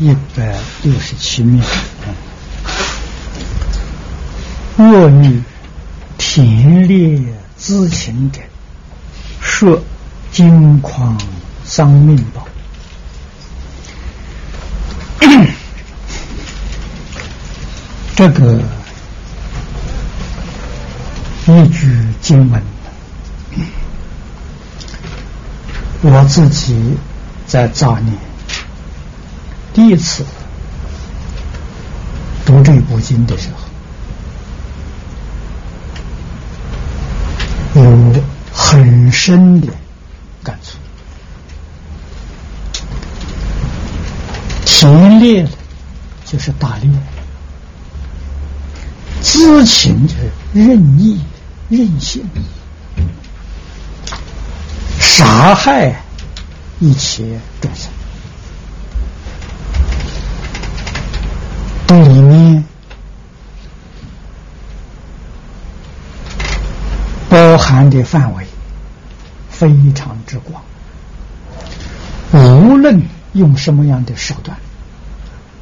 一百六十七面。恶女田猎知情者，设金矿丧命宝。这个一句经文，我自己在早年第一次读这部经的时候。有很深的感触，田猎就是打猎，知情就是任意任性，杀害一切众生，这里面。包含的范围非常之广，无论用什么样的手段，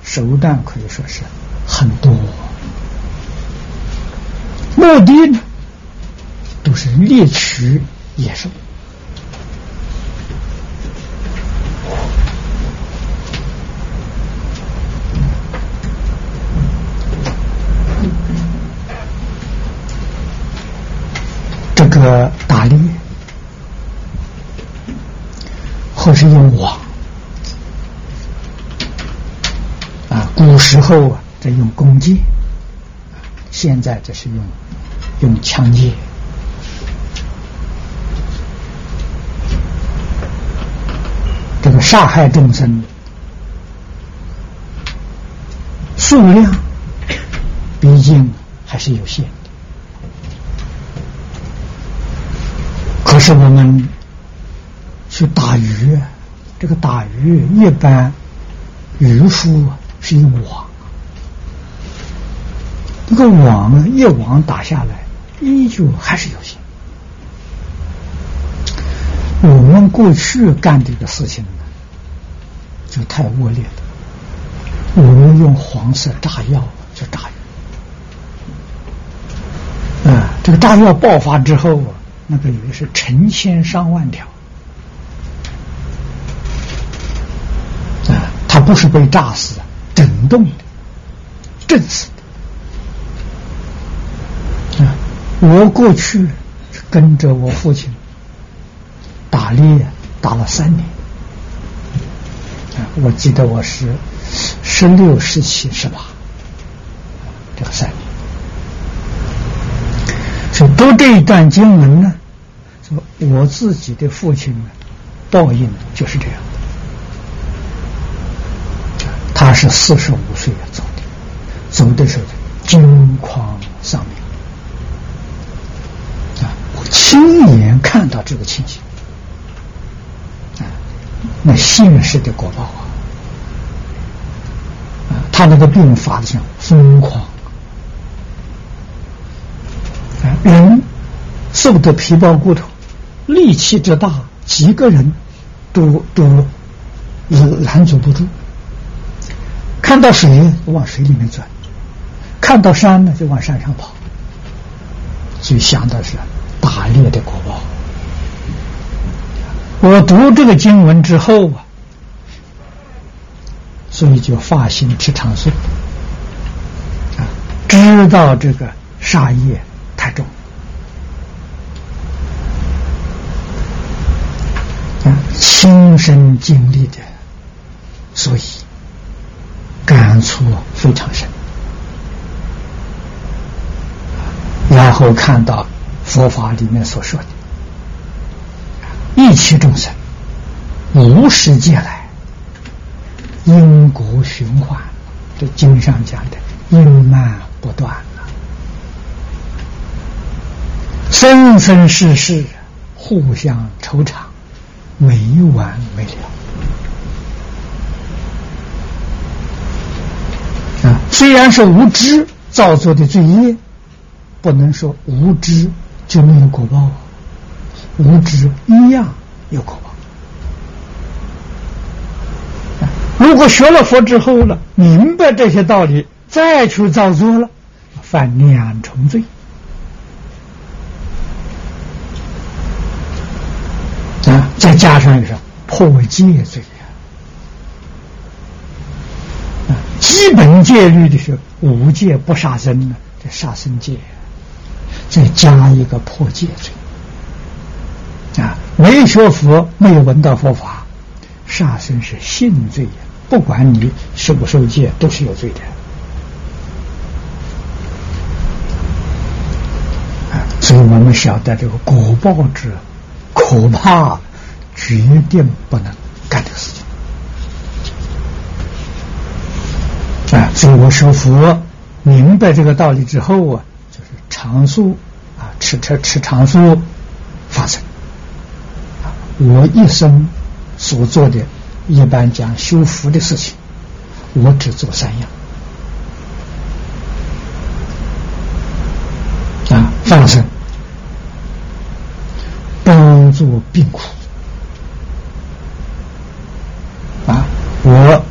手段可以说是很多，目的都是猎取野兽。这个打猎，或是用网啊，古时候啊，在用弓箭，现在这是用用枪械，这个杀害众生。数量，毕竟还是有限。是我们去打鱼，这个打鱼一般渔夫是用网，这个网一网打下来，依旧还是有限。我们过去干这个事情呢，就太恶劣了。我们用黄色炸药去炸鱼，啊，这个炸药爆发之后。那个鱼是成千上万条啊！它不是被炸死的，震动的，震死的啊！我过去跟着我父亲打猎，打了三年啊！我记得我是十六、十七、十八，这个三年。所以读这一段经文呢，说我自己的父亲呢，报应就是这样。他是四十五岁走的，走的时候惊狂丧命。啊，我亲眼看到这个情形，啊，那现实的果报啊，啊，他那个病发的像疯狂。人瘦得皮包骨头，力气之大，几个人都都拦阻不住。看到水往水里面钻，看到山呢就往山上跑。就想到是打猎的果报。我读这个经文之后啊，所以就发心吃长寿啊，知道这个杀业。太重啊！亲身经历的，所以感触非常深。然后看到佛法里面所说的“一切众生无始劫来因果循环”，这经上讲的因慢不断。生生世世互相愁肠，没完没了啊！虽然是无知造作的罪业，不能说无知就。没有果报，无知一样有果报。如果学了佛之后了，明白这些道理，再去造作了，犯两重罪啊！再加上一个破戒罪啊！基本戒律的是无戒不杀生呢，这杀生戒，再加一个破戒罪啊！没学佛，没有闻到佛法，杀生是性罪呀。不管你受不受戒，都是有罪的。所以我们晓得这个果报之可怕，决定不能干这个事情。啊，所以我说佛明白这个道理之后啊，就是常素啊，吃吃吃常素发生。我一生所做的。一般讲修福的事情，我只做三样：啊，放生、帮助病苦。啊，我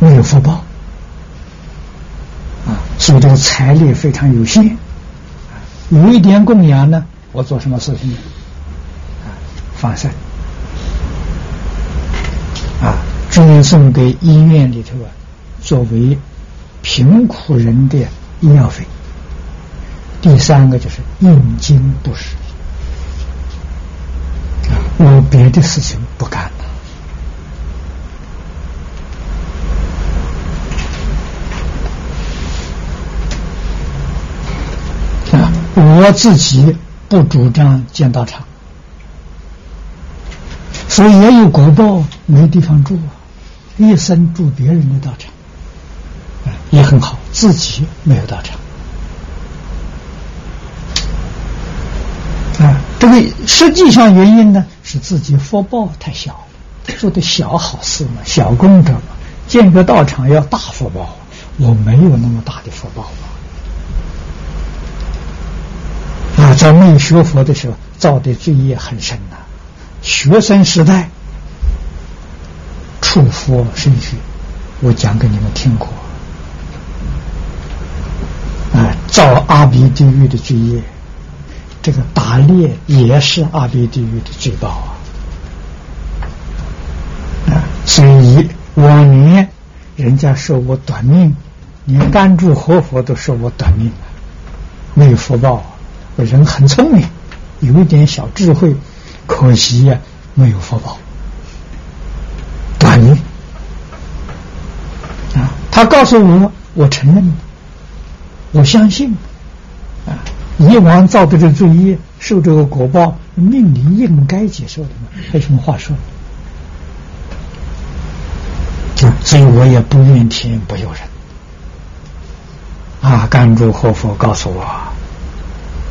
没有福报，啊，所以这个财力非常有限。有一点供养呢，我做什么事情呢？啊，放生啊。赠送给医院里头啊，作为贫苦人的医药费。第三个就是应经布施，我别的事情不干我自己不主张建道场，所以也有果报，没地方住啊。一生住别人的道场，也很好，自己没有道场。啊，这个实际上原因呢，是自己福报太小，做的小好事嘛，小功德嘛。建个道场要大福报，我没有那么大的福报啊，在没有学佛的时候造的罪业很深呐，学生时代。触佛身去，我讲给你们听过。啊，造阿鼻地狱的罪业，这个打猎也是阿鼻地狱的罪报啊。啊，所以往年人家说我短命，连甘住活佛都说我短命，没有福报。我人很聪明，有一点小智慧，可惜呀，没有福报。短命啊！他告诉我，我承认，我相信啊！以往造的这罪业，受这个果报，命里应该接受的嘛，还有什么话说？就所以我也不怨天不由人啊！甘珠活佛告诉我，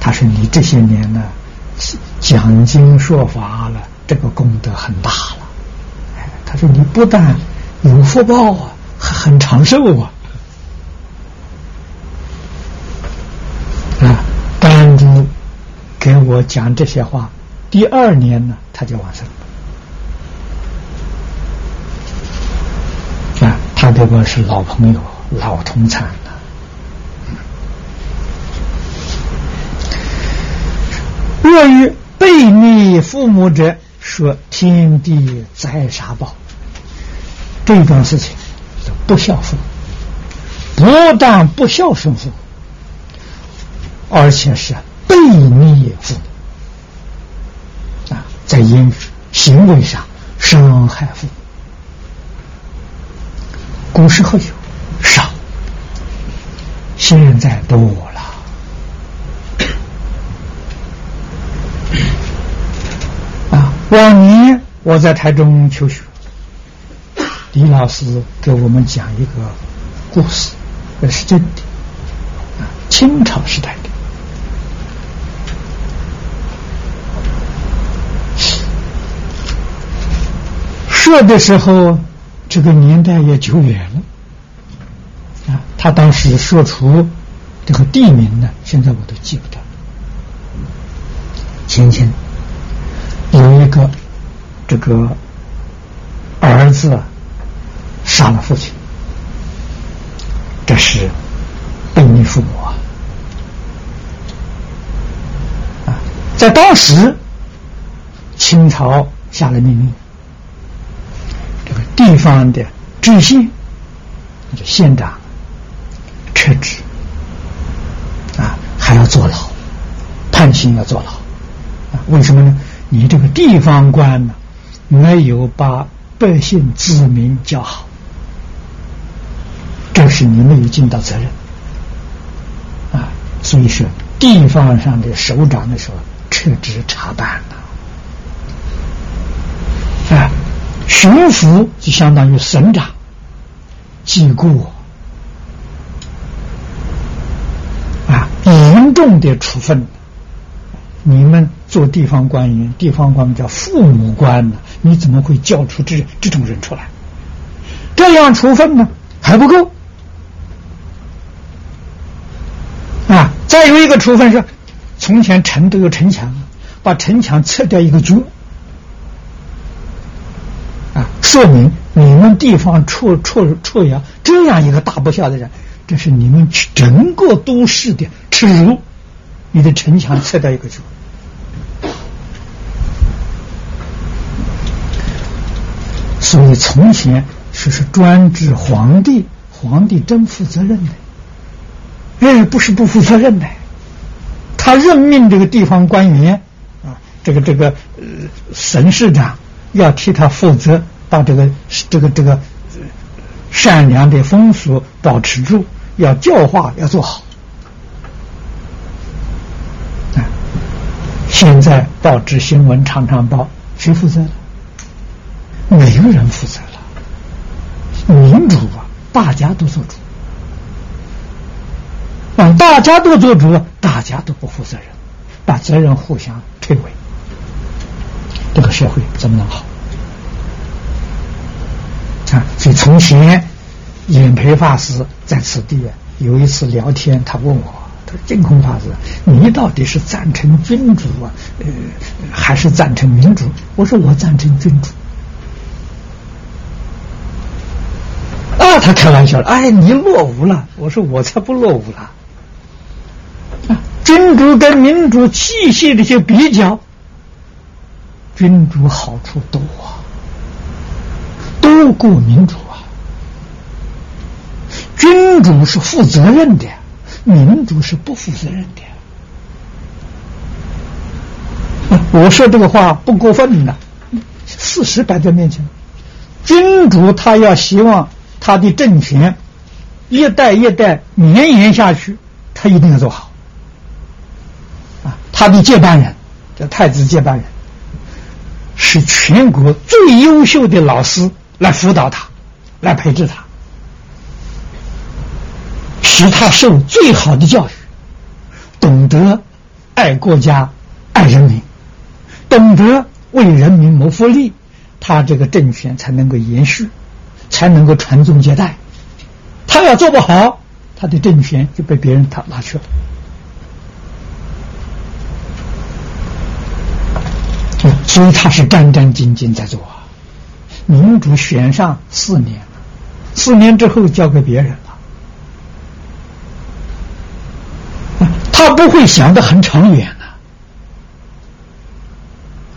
他说你这些年呢，讲经说法了，这个功德很大了。哎他说：“你不但有福报啊，还很长寿啊！”啊，当初给我讲这些话，第二年呢，他就往生了。啊，他这个是老朋友，老同参若于背逆父母者。说天地灾杀报，这种事情不孝父，不但不孝顺父，而且是背逆父啊，在因行为上伤害父母。古时候有少，现在多了啊。往年我在台中求学，李老师给我们讲一个故事，那是真的，清朝时代的。说的时候，这个年代也久远了啊。他当时说出这个地名呢，现在我都记不得。先前有一个这个儿子杀了父亲，这是背逆父母啊！啊，在当时，清朝下了命令，这个地方的知县，就县长撤职，啊，还要坐牢，判刑要坐牢。为什么呢？你这个地方官呢，没有把百姓子民教好，这是你没有尽到责任啊！所以说，地方上的首长的时候撤职查办了啊，巡抚就相当于省长，记过啊，严重的处分。你们做地方官员，地方官叫父母官呢？你怎么会教出这这种人出来？这样处分呢还不够啊！再有一个处分是，从前城都有城墙，把城墙拆掉一个角啊，说明你们地方处处处呀这样一个大不孝的人，这是你们整个都市的耻辱。你的城墙拆掉一个角。所以从前说是专制皇帝，皇帝真负责任的，哎，不是不负责任的。他任命这个地方官员啊，这个这个呃省市长要替他负责，把这个这个这个善良的风俗保持住，要教化要做好。啊，现在报纸新闻常常报，谁负责？没有人负责了，民主啊，大家都做主，啊，大家都做主，大家都不负责任，把责任互相推诿，这个社会怎么能好？啊，所以从前演培法师在此地有一次聊天，他问我，他说：“净空法师，你到底是赞成君主啊，呃，还是赞成民主？”我说：“我赞成君主。”啊，他开玩笑了，哎，你落伍了。我说我才不落伍了。君主跟民主细细的去比较，君主好处多啊，多过民主啊。君主是负责任的，民主是不负责任的。我说这个话不过分的，事实摆在面前，君主他要希望。他的政权一代一代绵延下去，他一定要做好。啊，他的接班人叫太子接班人，是全国最优秀的老师来辅导他，来培植他，使他受最好的教育，懂得爱国家、爱人民，懂得为人民谋福利，他这个政权才能够延续。才能够传宗接代，他要做不好，他的政权就被别人他拿去了。所以他是战战兢兢在做啊。民主选上四年，四年之后交给别人了，他不会想的很长远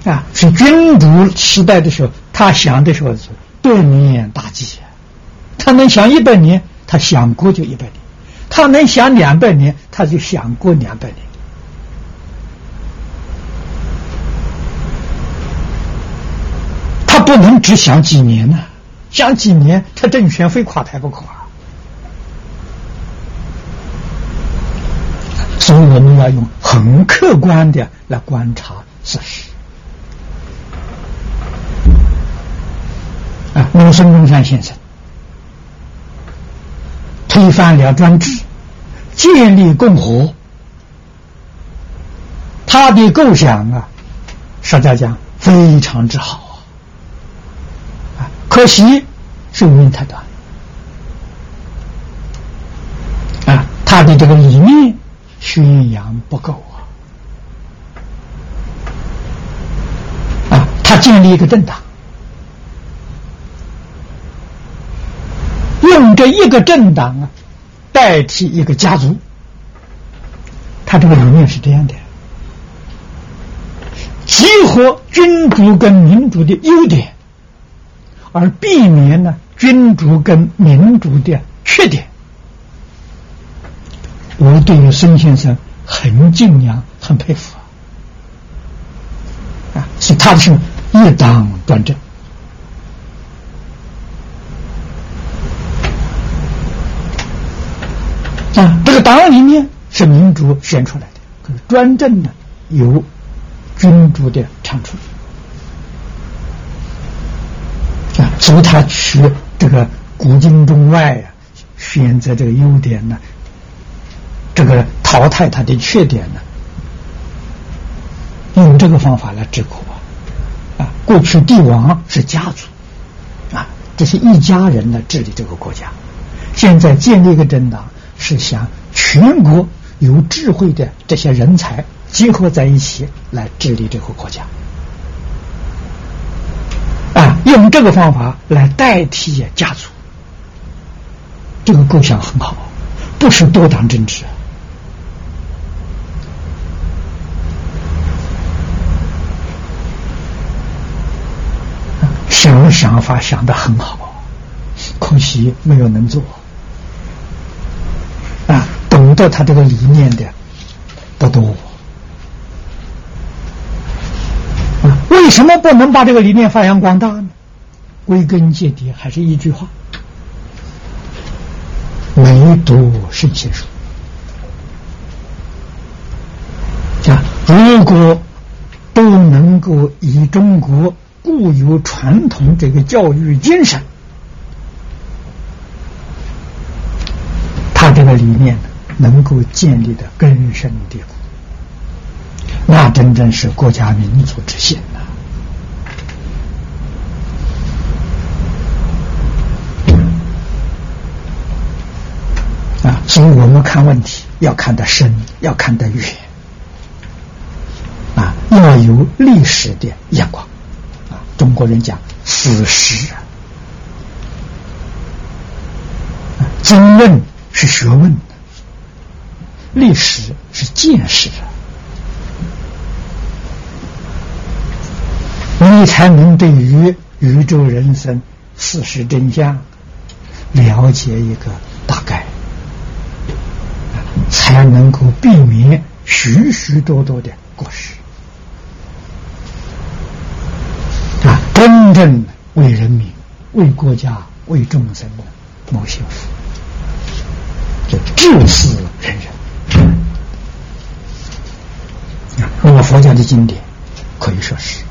的啊。是君主时代的时候，他想的时候是。百年大计，他能想一百年，他想过就一百年；他能想两百年，他就想过两百年。他不能只想几年呢？想几年，他政权非垮台不可。所以我们要用很客观的来观察事实。啊，那孙中山先生。推翻了专制，建立共和，他的构想啊，实在讲非常之好啊，可惜寿命太短。啊，他的这个理念宣扬不够啊，啊他建立一个政党，用这一个政党啊代替一个家族。他这个理念是这样的：集合君主跟民主的优点，而避免呢君主跟民主的缺点。我对于孙先生很敬仰，很佩服啊！是他是一党专政啊，这个党里面是民主选出来的，可是专政呢有君主的长处啊，所以他取这个古今中外啊，选择这个优点呢。这个淘汰他的缺点呢？用这个方法来治国啊！过去帝王是家族啊，这是一家人来治理这个国家。现在建立一个政党，是想全国有智慧的这些人才结合在一起来治理这个国家啊！用这个方法来代替家族，这个构想很好，不是多党政治。想想法想的很好，可惜没有能做！懂得他这个理念的不多！为什么不能把这个理念发扬光大呢？归根结底还是一句话：没读圣贤书啊！如果都能够以中国。固有传统这个教育精神，他这个理念呢能够建立的根深蒂固，那真正是国家民族之幸呐！啊，所以我们看问题要看得深，要看得远，啊，要有历史的眼光。啊中国人讲史实啊，经论是学问，历史是见识啊，你才能对于宇宙人生事实真相了解一个大概，才能够避免许许多多的过失啊。真正为人民、为国家、为众生的谋幸福，就至死人人。那么佛教的经典可以说是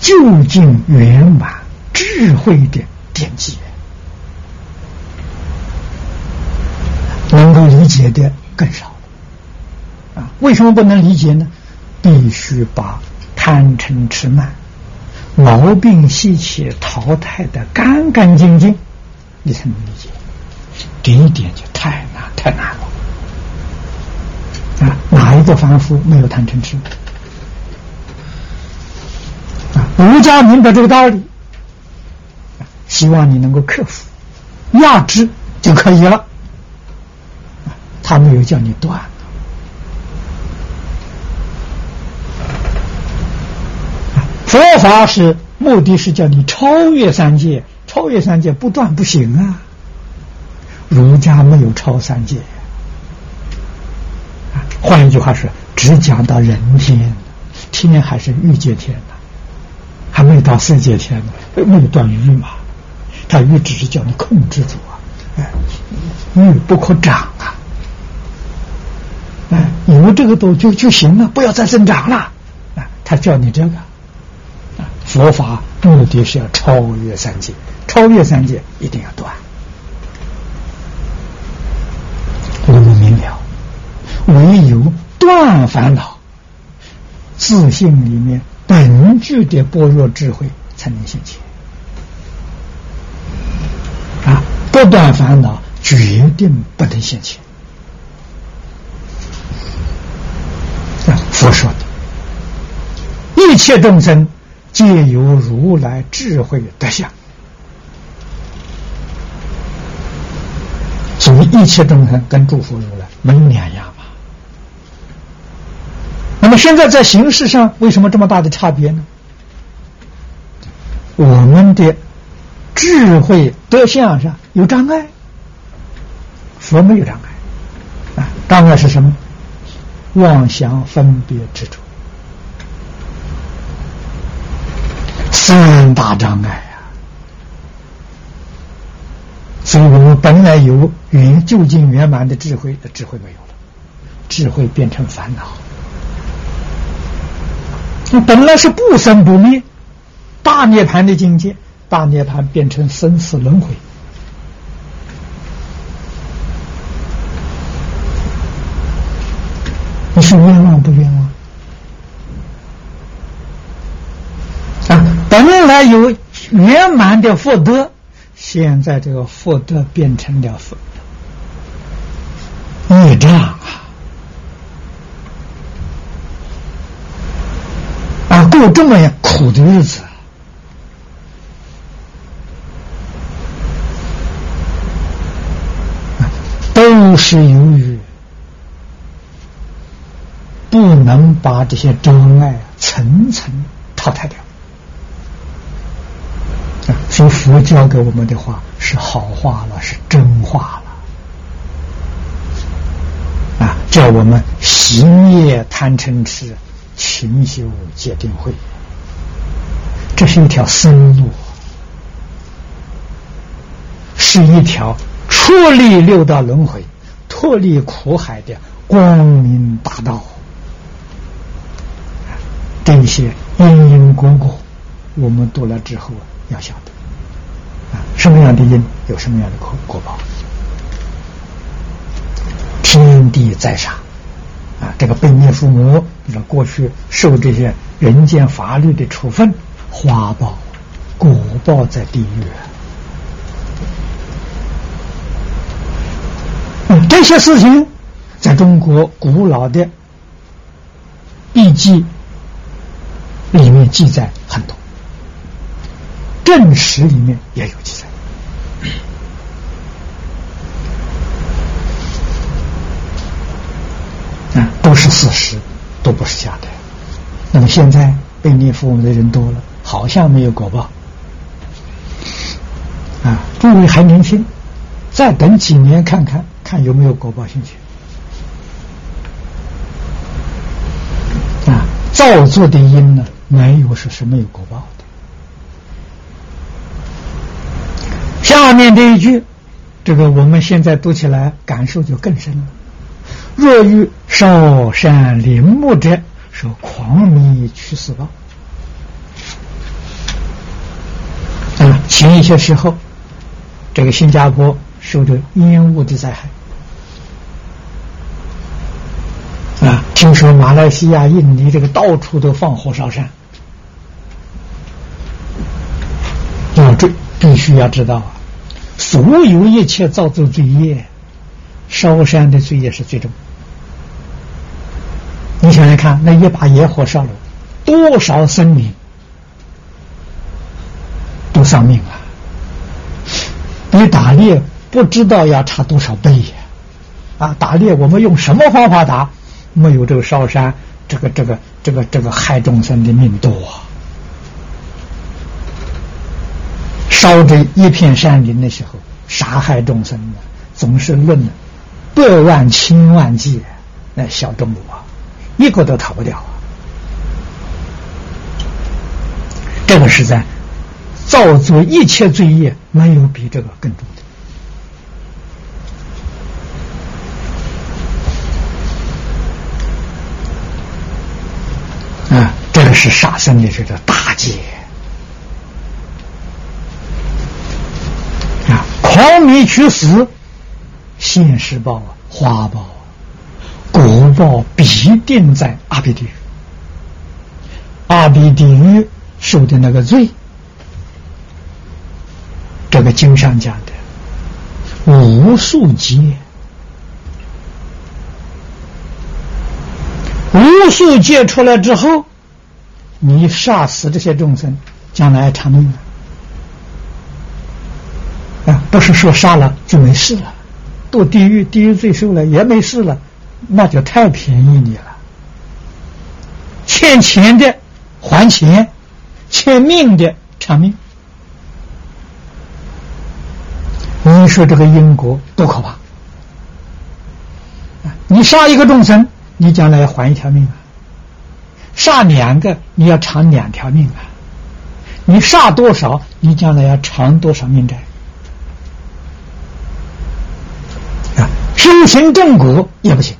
究竟圆满智慧的典籍，能够理解的更少。啊，为什么不能理解呢？必须把贪嗔痴慢。毛病习气淘汰的干干净净，你才能理解。这一点就太难太难了啊！哪一个凡夫没有贪嗔痴？啊，儒家明白这个道理，希望你能够克服、压制就可以了。他没有叫你断。佛法是目的是叫你超越三界，超越三界不断不行啊！儒家没有超三界，换一句话说，只讲到人天，天还是欲界天呢，还没有到色界天呢，没有断欲嘛？他欲只是叫你控制住啊，哎，欲不可长啊，哎，有这个都就就行了，不要再增长了，啊，他叫你这个。啊佛法目的是要超越三界，超越三界一定要断。我们明了，唯有断烦恼，自信里面本具的般若智慧才能现前。啊，不断烦恼，决定不能现前。啊，佛说的，一切众生。皆由如来智慧德相。所以一切众生跟诸佛如来没有两样么现在在形式上为什么这么大的差别呢？我们的智慧德相上有障碍，佛没有障碍啊。障碍是什么？妄想分别执着，三大障碍。所以我们本来有圆究竟圆满的智慧，的智慧没有了，智慧变成烦恼。你本来是不生不灭大涅盘的境界，大涅盘变成生死轮回。你是冤枉不冤枉？啊，本来有圆满的福德。现在这个福德变成了福业障啊！啊，过这么苦的日子，都是由于不能把这些障碍层层淘汰掉。所以佛教给我们的话是好话了，是真话了啊！叫我们行业贪嗔痴，勤修戒定慧，这是一条生路，是一条出离六道轮回、脱离苦海的光明大道。这些因因果果，我们读了之后要晓得。啊什么样的因，有什么样的果果报？天地在上，这个被灭父母，你说过去受这些人间法律的处分，花报、果报在地狱。这些事情，在中国古老的笔记里面记载很多。正史里面也有记载，啊，不是事实，都不是假的。那么现在被念佛的人多了，好像没有果报。啊，诸位还年轻，再等几年看看，看有没有果报兴趣。啊，造作的因呢，没有是是没有果报的。下面这一句，这个我们现在读起来感受就更深了。若遇烧山林木者，说狂迷取死报。啊，前一些时候，这个新加坡受着烟雾的灾害。啊，听说马来西亚、印尼这个到处都放火烧山。啊，这必须要知道啊。所有一切造作罪业，烧山的罪业是最重。你想想看，那一把野火烧了多少生命，都丧命啊！比打猎不知道要差多少倍呀！啊，打猎我们用什么方法打？没有这个烧山，这个这个这个这个害众生的命多。烧这一片山林的时候，杀害众生的总是论百万、千万计，那小动物啊，一个都逃不掉啊！这个是在造作一切罪业，没有比这个更重的啊！这个是杀生的这个大戒。狂迷去死，现世报啊，花报，果报必定在阿鼻地狱。阿鼻地狱受的那个罪，这个经上讲的无数劫，无数劫出来之后，你杀死这些众生，将来长命啊！不是说杀了就没事了，堕地狱，地狱罪受了也没事了，那就太便宜你了。欠钱的还钱，欠命的偿命。你说这个因果多可怕！你杀一个众生，你将来要还一条命啊。杀两个，你要偿两条命啊！你杀多少，你将来要偿多少命债啊！修行正果也不行，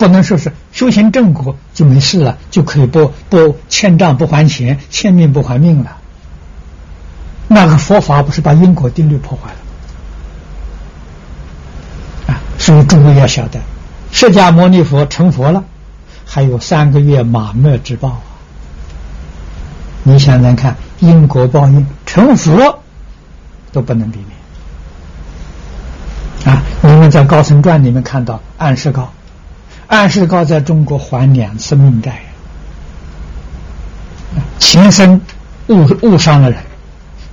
不能说是修行正果就没事了，就可以不不欠账不还钱，欠命不还命了。那个佛法不是把因果定律破坏了啊！所以诸位要晓得，释迦牟尼佛成佛了。还有三个月马灭之报啊！你想想看，因果报应，成佛都不能避免啊！你们在《高僧传》里面看到，暗示高，安世高在中国还两次命债，前生误误伤了人，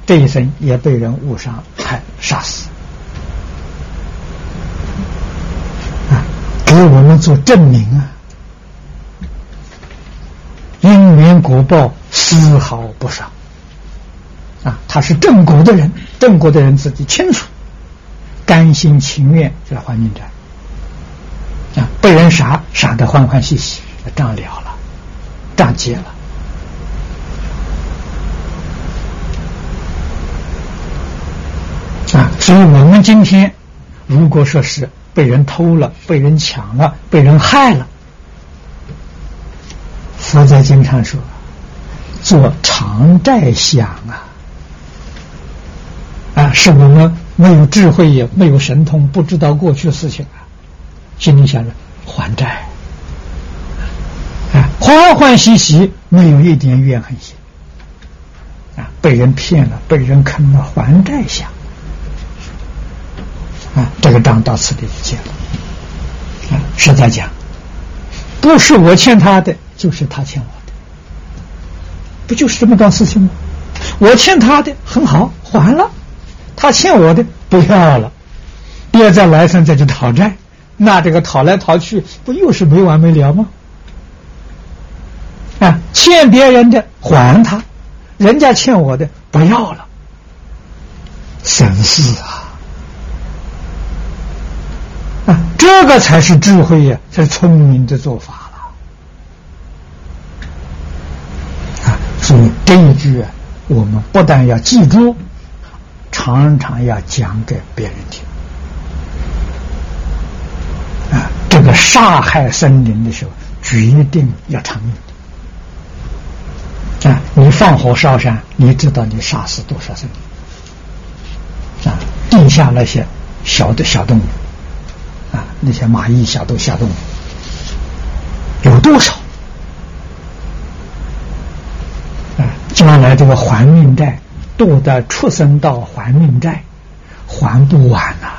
这一生也被人误伤，害杀死啊！给我们做证明啊！因缘果报丝毫不少啊！他是正果的人，正果的人自己清楚，甘心情愿来还命债啊！被人杀，杀得欢欢喜喜，账了了，账结了啊！所以我们今天如果说是被人偷了、被人抢了、被人害了，佛在经上说：“做偿债想啊，啊，是我们没有智慧也没有神通，不知道过去的事情，心里想着还债，啊，欢欢喜喜，没有一点怨恨心，啊，被人骗了，被人坑了，还债想，啊，这个账到此地就结了，啊，实在讲，不是我欠他的。”就是他欠我的，不就是这么桩事情吗？我欠他的很好，还了；他欠我的不要了，别再来生再去讨债，那这个讨来讨去，不又是没完没了吗？啊，欠别人的还他，人家欠我的不要了，省事啊！啊，这个才是智慧呀，才是聪明的做法了。啊。所以这一句啊，我们不但要记住，常常要讲给别人听。啊，这个杀害森林的时候，决定要偿命的。啊，你放火烧山，你知道你杀死多少生灵？啊，地下那些小的小动物，啊，那些蚂蚁、小动小动物，有多少啊？将来这个还命债，堕的畜生道还命债，还不完呐！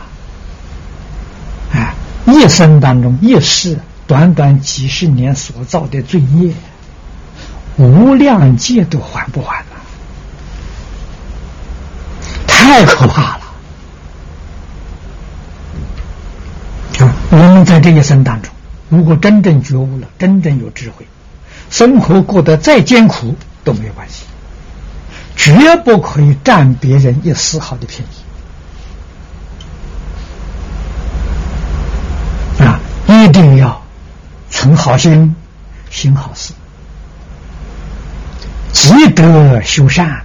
一生当中一世，短短几十年所造的罪业，无量劫都还不完呐！太可怕了！我们在这一生当中，如果真正觉悟了，真正有智慧，生活过得再艰苦都没有关系。绝不可以占别人一丝毫的便宜啊！一定要存好心，行好事，积德修善。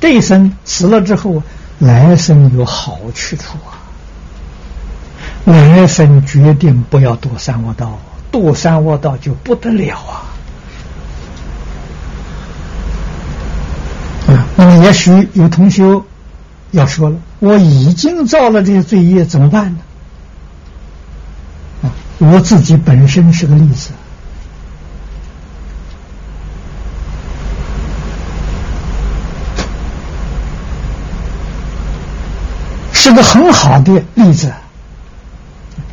这一生死了之后，来生有好去处啊！来生决定不要堕三恶道，堕三恶道就不得了啊！那么，也许有同学要说了：“我已经造了这些罪业，怎么办呢？”我自己本身是个例子，是个很好的例子。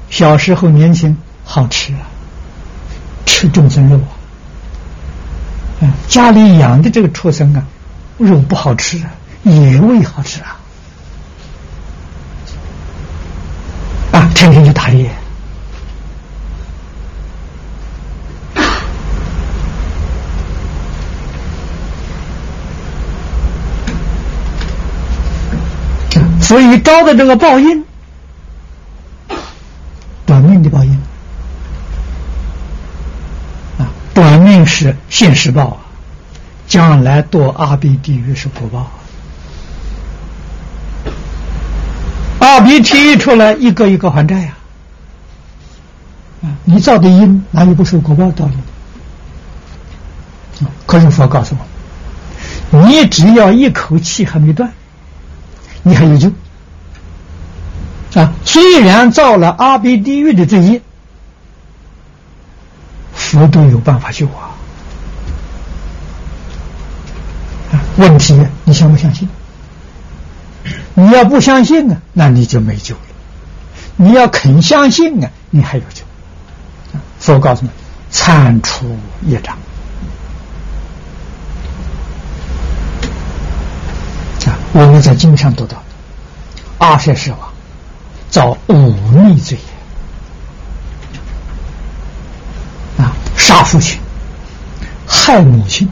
小时候年轻好吃啊，吃众生肉啊，家里养的这个畜生啊，肉不好吃啊，野味好吃啊，啊，天天去打猎。所以招的这个报应，短命的报应啊，短命是现世报啊，将来堕阿鼻地狱是果报。阿鼻地狱出来，一个一个还债呀！啊，你造的因哪有不受果报道理的？可是佛告诉我，你只要一口气还没断，你还有救。啊，虽然造了阿鼻地狱的罪业，佛都有办法救啊！啊，问题你相不相信？你要不相信呢，那你就没救了；你要肯相信啊，你还有救。佛告诉你，铲除业障啊！我们在经上读到，阿舍世王。造忤逆罪啊！杀父亲，害母亲，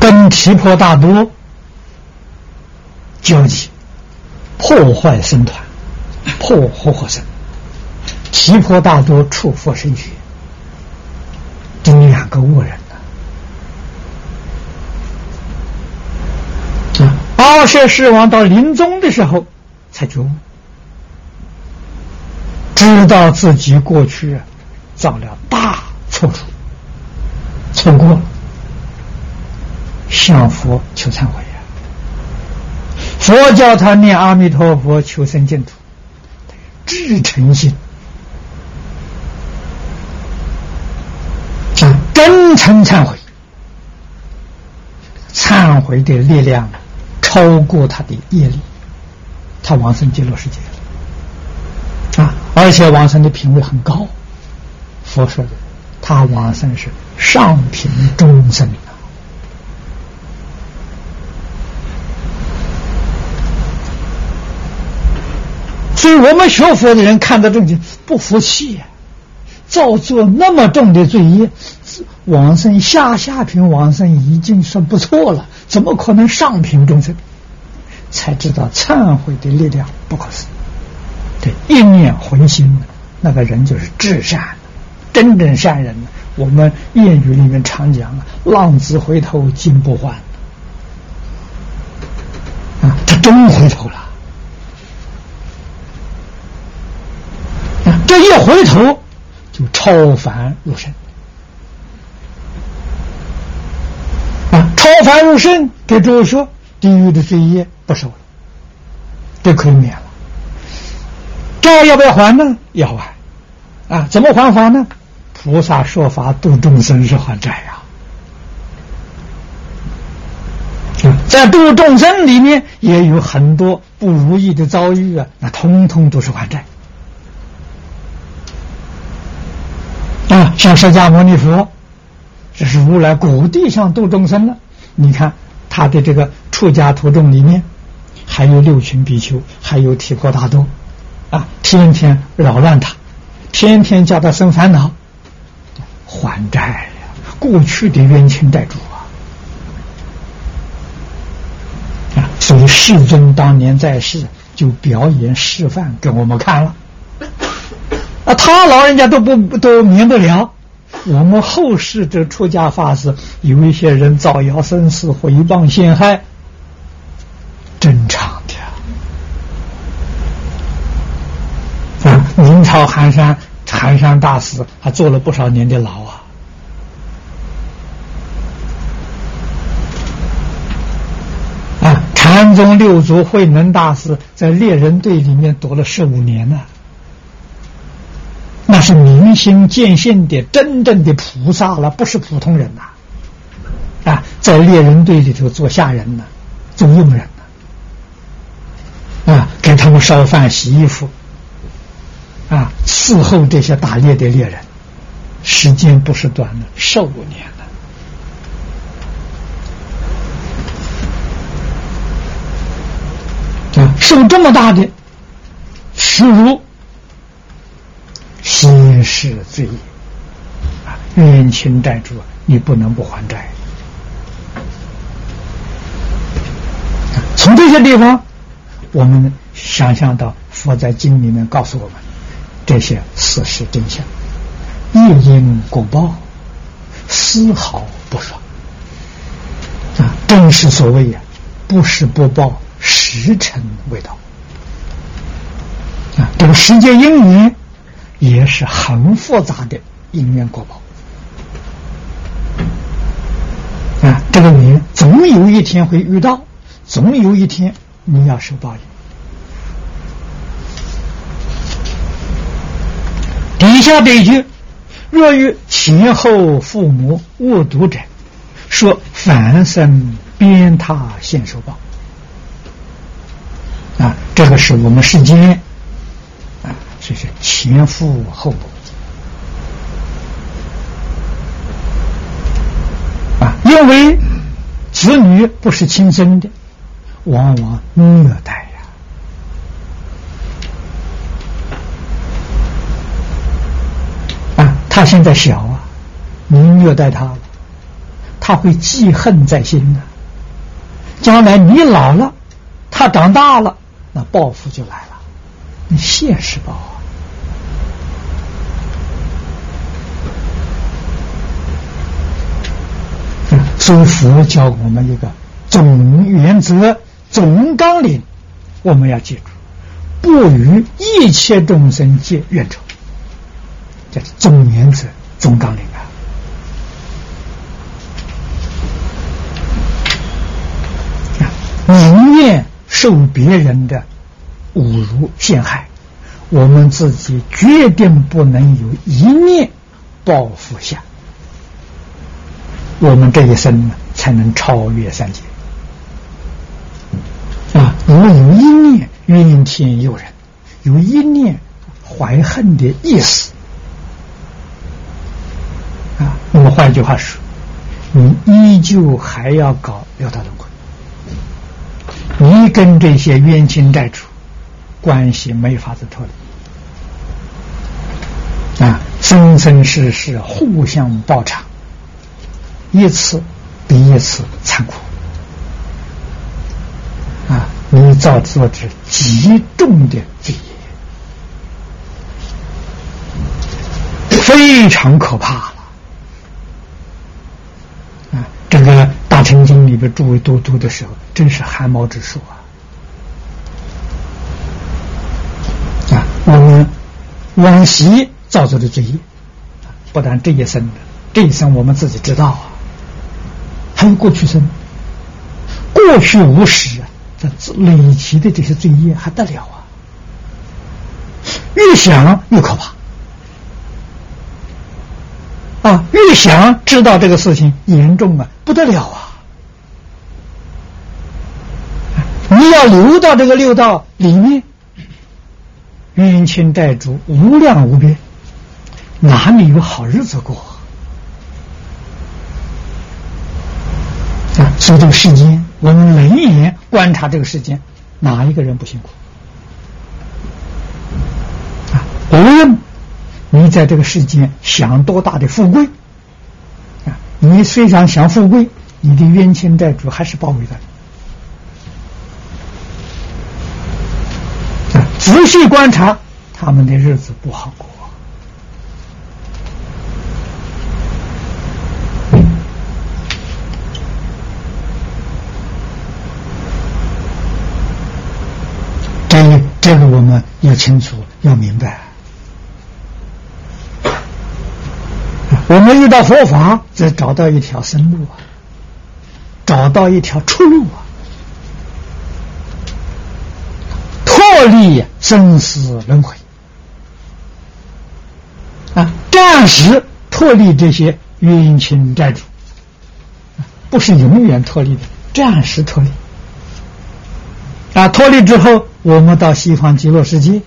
跟提婆大多交集，破坏僧团，破活活僧。提婆大多触佛身血，这两个恶人。阿舍世王到临终的时候才觉悟，知道自己过去造了大错处，错过了，向佛求忏悔呀。佛教他念阿弥陀佛求生净土，至诚心就，真诚忏悔，忏悔的力量。超过他的业力，他往生极乐世界了啊！而且往生的品位很高。佛说的，他往生是上品中生啊。所以我们学佛的人看到这些不服气，造作那么重的罪业，往生下下品往生已经算不错了。怎么可能上品众生？才知道忏悔的力量不可思议。对，一念回心，那个人就是至善，真正善人。我们谚语里面常讲啊，“浪子回头金不换”，啊，他真回头了。这一回头就超凡入圣。超凡入圣，给诸位说，地狱的罪业不受了，都可以免了。债要不要还呢？要还。啊，怎么还法呢？菩萨说法度众生是还债呀。在度众生里面也有很多不如意的遭遇啊，那通通都是还债。啊，像释迦牟尼佛，这是如来古地上度众生了。你看他的这个出家徒众里面，还有六群比丘，还有提婆达多，啊，天天扰乱他，天天叫他生烦恼，还债呀，过去的冤亲债主啊，啊，所以世尊当年在世就表演示范给我们看了，啊，他老人家都不都免不了。我们后世的出家法师，有一些人造谣生事、毁谤陷害，正常的。啊，明朝寒山寒山大师还坐了不少年的牢啊。啊，禅宗六祖慧能大师在猎人队里面躲了十五年呢。是明心见性的真正的菩萨了，不是普通人呐！啊，在猎人队里头做下人呢，做佣人呢，啊，给他们烧饭、洗衣服，啊，伺候这些打猎的猎人，时间不是短的，十五年了！受这么大的耻辱，心是罪业啊！冤亲债主，你不能不还债。从这些地方，我们想象到佛在经里面告诉我们这些事实真相。业因果报，丝毫不爽啊！正是所谓呀，不是不报，时辰未到啊！这个世界因缘也是很复杂的因缘果报啊！这个你总有一天会遇到，总有一天你要受报应。底下这一句。若遇前后父母恶毒者，说凡生鞭挞现受报。啊，这个是我们世间，前赴后母啊，因为子女不是亲生的，往往虐待呀。啊。他现在小啊，你虐待他了，他会记恨在心的。将来你老了，他长大了，那报复就来了，你现实报啊。所以佛教我们一个总原则、总纲领，我们要记住：不与一切众生结怨仇。这是总原则、总纲领啊！宁愿受别人的侮辱陷害，我们自己决定不能有一念报复下，我们这一生才能超越三界啊！如果有一念怨天尤人，有一念怀恨的意思啊。那么换一句话说，你依旧还要搞六道轮回，你跟这些冤亲债主关系没法子脱离啊，生生世世互相报偿，一次比一次残酷啊！你造作之极重的罪业，非常可怕了啊。这个《大乘经》里边诸位都读的时候，真是汗毛直竖啊！啊，我们往昔造作的罪业，不但这一生的，这一生我们自己知道啊，还有过去生，过去无始啊，这累积的这些罪业还得了啊？越想越可怕。啊，越想知道这个事情严重啊，不得了啊！你要留到这个六道里面，冤亲债主无量无边，哪里有好日子过啊？所以这个世间，我们冷眼观察这个世间，哪一个人不辛苦？啊，无论。你在这个世间享多大的富贵啊？你虽然享富贵，你的冤亲债主还是包围的。仔细观察，他们的日子不好过。这个我们要清楚，要明白。我们遇到佛法，则找到一条生路啊，找到一条出路啊，脱离生死轮回啊，暂时脱离这些冤亲债主，不是永远脱离的，暂时脱离啊，脱离之后，我们到西方极乐世界，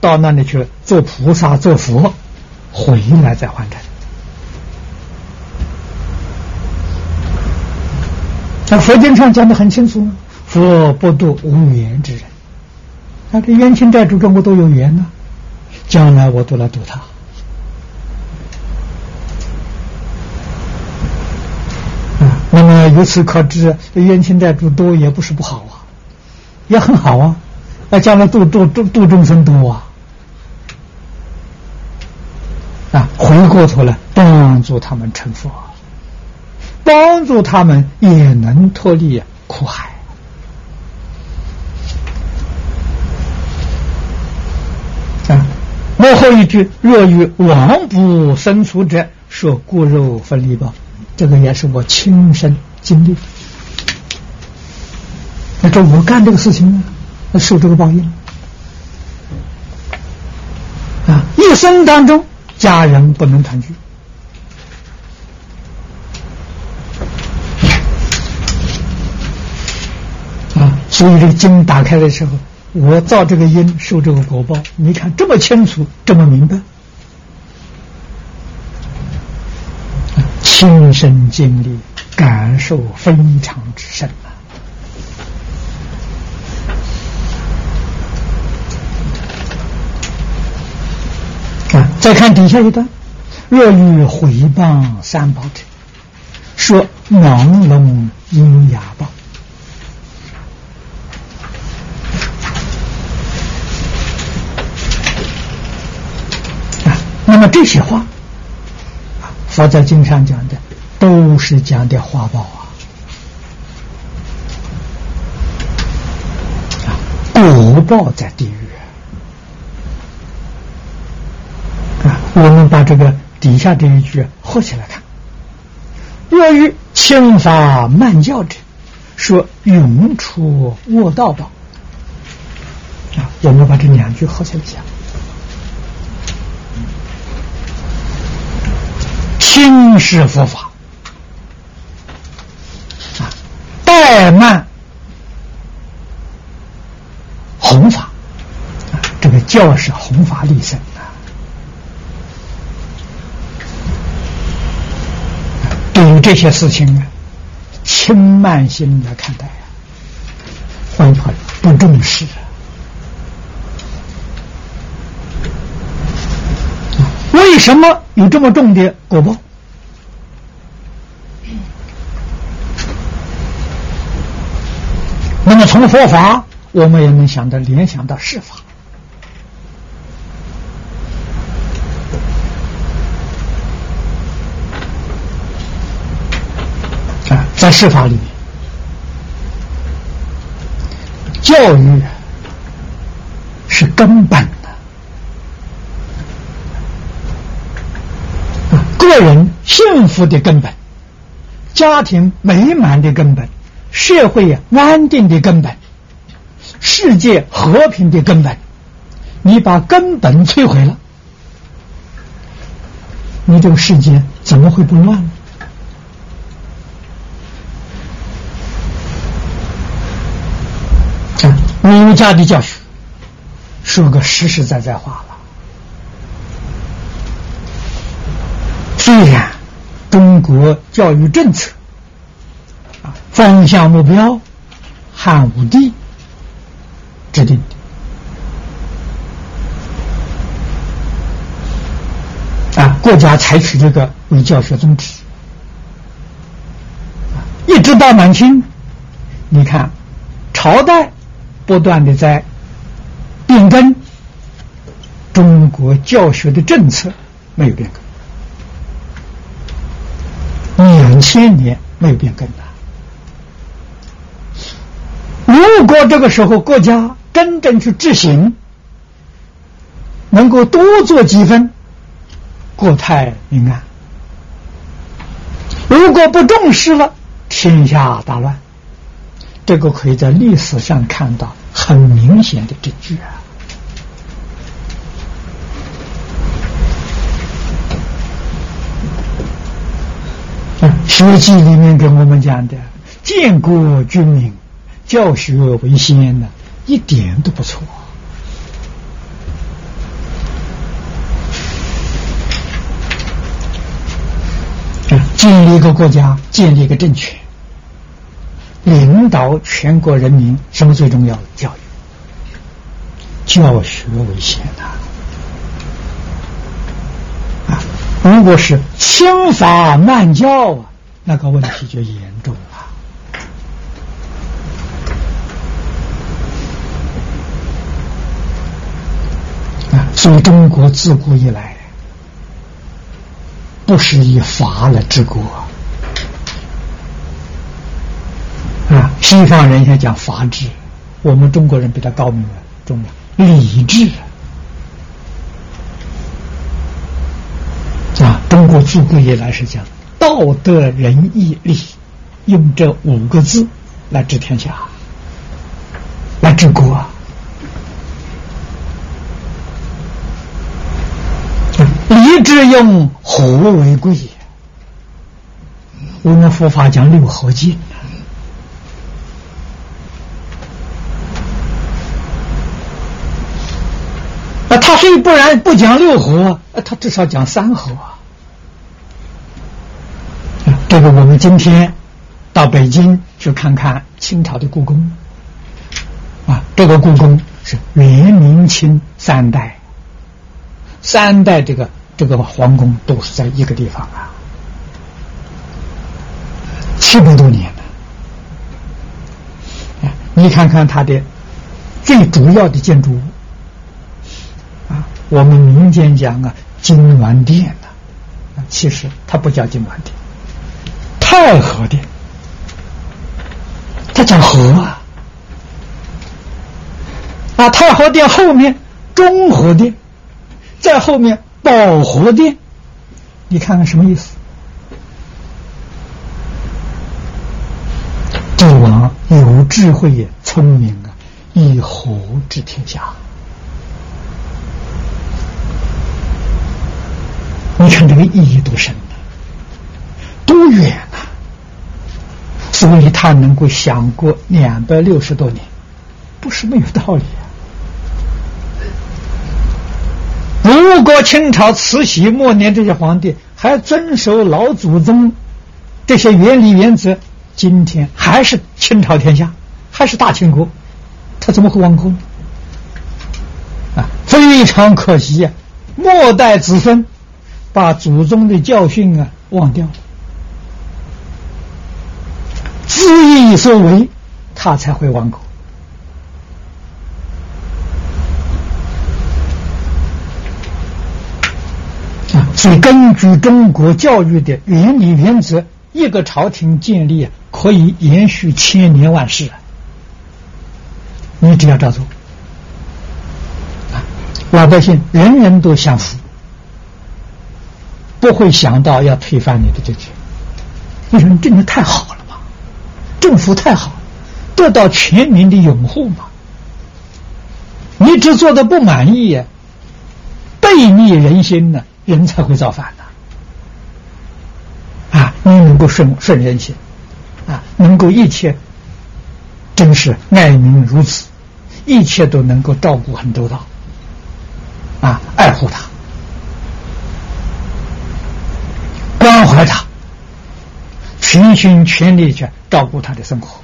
到那里去做菩萨、做佛，回来再还债。那佛经上讲的很清楚？佛不度无缘之人。那这冤亲债主跟我都有缘呢，将来我都来度他。那么由此可知，冤亲债主多也不是不好啊，也很好啊。那将来度度度度众生多啊，啊，回过头来帮助他们成佛，帮助他们也能脱离苦海。最后一句：“若与亡不生出者，说骨肉分离吧。”这个也是我亲身经历。那这我干这个事情呢，受这个报应啊！一生当中，家人不能团聚啊！所以这个经打开的时候。我造这个因，受这个果报，你看这么清楚，这么明白，亲身经历，感受非常之深啊！再看底下一段，若欲回谤三宝者，说盲聋鹰哑报。那么这些话，佛在经上讲的，都是讲的花报，啊，果报在地狱啊。我们把这个底下这一句合起来看：若欲轻法慢教者，说永出卧道道。啊，我们把这两句合起来讲。轻视佛法啊，怠慢弘法啊，这个教是弘法利身对于这些事情啊，轻慢心来看待啊，换句话不重视啊。为什么有这么重的果报？那么从佛法，我们也能想到联想到释法在释法里面，教育是根本的，个人幸福的根本，家庭美满的根本。社会安定的根本，世界和平的根本，你把根本摧毁了，你这个世界怎么会不乱呢？儒家的教学说个实实在在话了，虽然中国教育政策啊。方向目标，汉武帝制定的啊，国家采取这个为教学宗旨一直到满清，你看朝代不断的在变更，中国教学的政策没有变更，两千年没有变更的。如果这个时候国家真正去执行，能够多做几分，国泰民安；如果不重视了，天下大乱。这个可以在历史上看到很明显的证据啊！《学记》里面跟我们讲的“建国军民”。教学为先呢，一点都不错。建立一个国家，建立一个政权，领导全国人民，什么最重要？教育，教学为先呐！啊，如果是轻法慢教啊，那个问题就严重了。啊，所以中国自古以来不是以法来治国。啊，西方人先讲法治，我们中国人比他高明了，重要理智。啊，中国自古以来是讲道德仁义礼，用这五个字来治天下，来治国。礼智用和为贵，我们佛法讲六合敬。他虽不然不讲六合，他至少讲三合。这个我们今天到北京去看看清朝的故宫，啊，这个故宫是元、明、清三代，三代这个这个皇宫都是在一个地方啊，七百多年了。你看看它的最主要的建筑物。我们民间讲啊，金銮殿呐，其实它不叫金銮殿，太和殿，它讲和啊，啊，太和殿后面中和殿，在后面保和殿，你看看什么意思？帝王有智慧也聪明啊，以和治天下。你看这个意义多深呐，多远呐！所以他能够想过两百六十多年，不是没有道理啊。如果清朝慈禧末年这些皇帝还遵守老祖宗这些原理原则，今天还是清朝天下，还是大清国，他怎么会亡国？啊，非常可惜呀！末代子孙。把祖宗的教训啊忘掉了，恣意所为，他才会亡国啊！所以，根据中国教育的原理原则，一个朝廷建立可以延续千年万世啊！你只要照做啊，老百姓人人都享福。不会想到要推翻你的政权，为什么？真的太好了嘛，政府太好，得到全民的拥护嘛。你只做的不满意，背逆人心呢，人才会造反的。啊，你能够顺顺人心，啊，能够一切，真是爱民如子，一切都能够照顾很周到，啊，爱护他。关怀他，全心全力去照顾他的生活，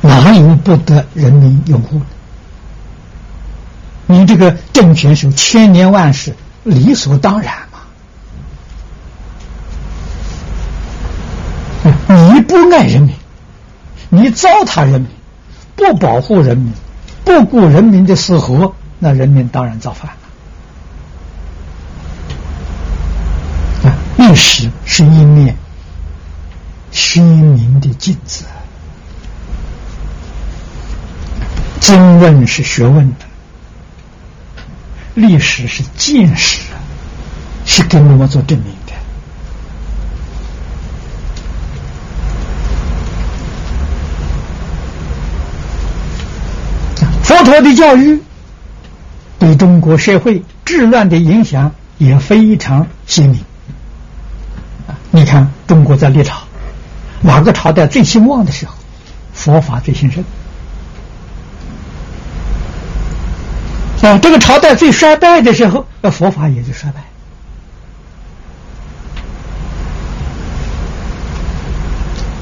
哪有不得人民拥护的？你这个政权是千年万世，理所当然嘛？你不爱人民，你糟蹋人民，不保护人民，不顾人民的死活，那人民当然造反。历史是一面鲜明的镜子，经问是学问的，历史是见识，是给我们做证明的。佛陀的教育对中国社会治乱的影响也非常鲜明。你看，中国在历朝哪个朝代最兴旺的时候，佛法最兴盛；啊，这个朝代最衰败的时候，那佛法也就衰败。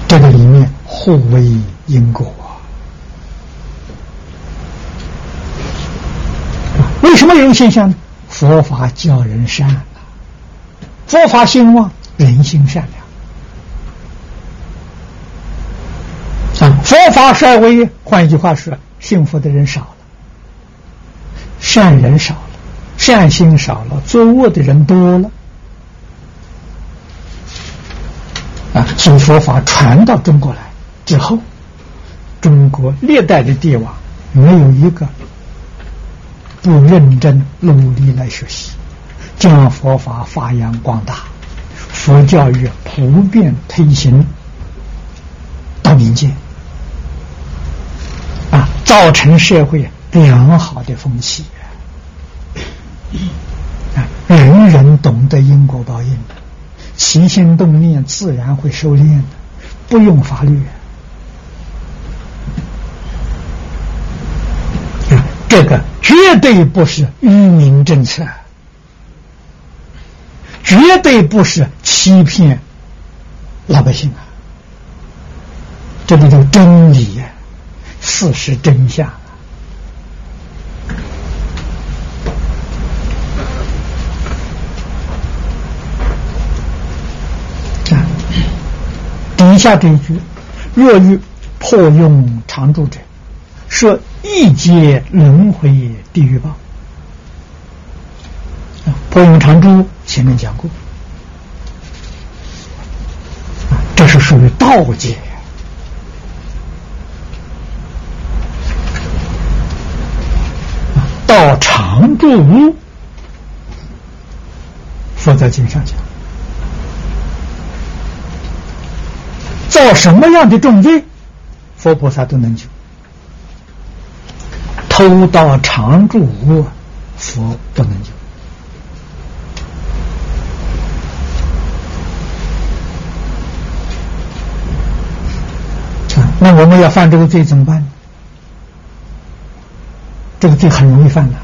这个里面互为因果啊！为什么有现象呢？佛法教人善啊，佛法兴旺，人心善良啊。佛法衰微，换一句话说，幸福的人少了，善人少了，善心少了，作恶的人多了。啊，所以佛法传到中国来之后，中国历代的帝王没有一个不认真努力来学习，将佛法发扬光大，佛教育普遍推行到民间，啊，造成社会良好的风气，啊，人人懂得因果报应的。起心动念自然会收敛的，不用法律。这个绝对不是愚民政策，绝对不是欺骗老百姓啊！这里头真理呀，事实真相。啊！底下这一句：若欲破用常住者，设一劫轮回地狱报。破用常住前面讲过，这是属于道界。到常住无，佛在经上讲。造什么样的重罪，佛菩萨都能救。偷盗常住屋，佛不能救。那我们要犯这个罪怎么办？这个罪很容易犯的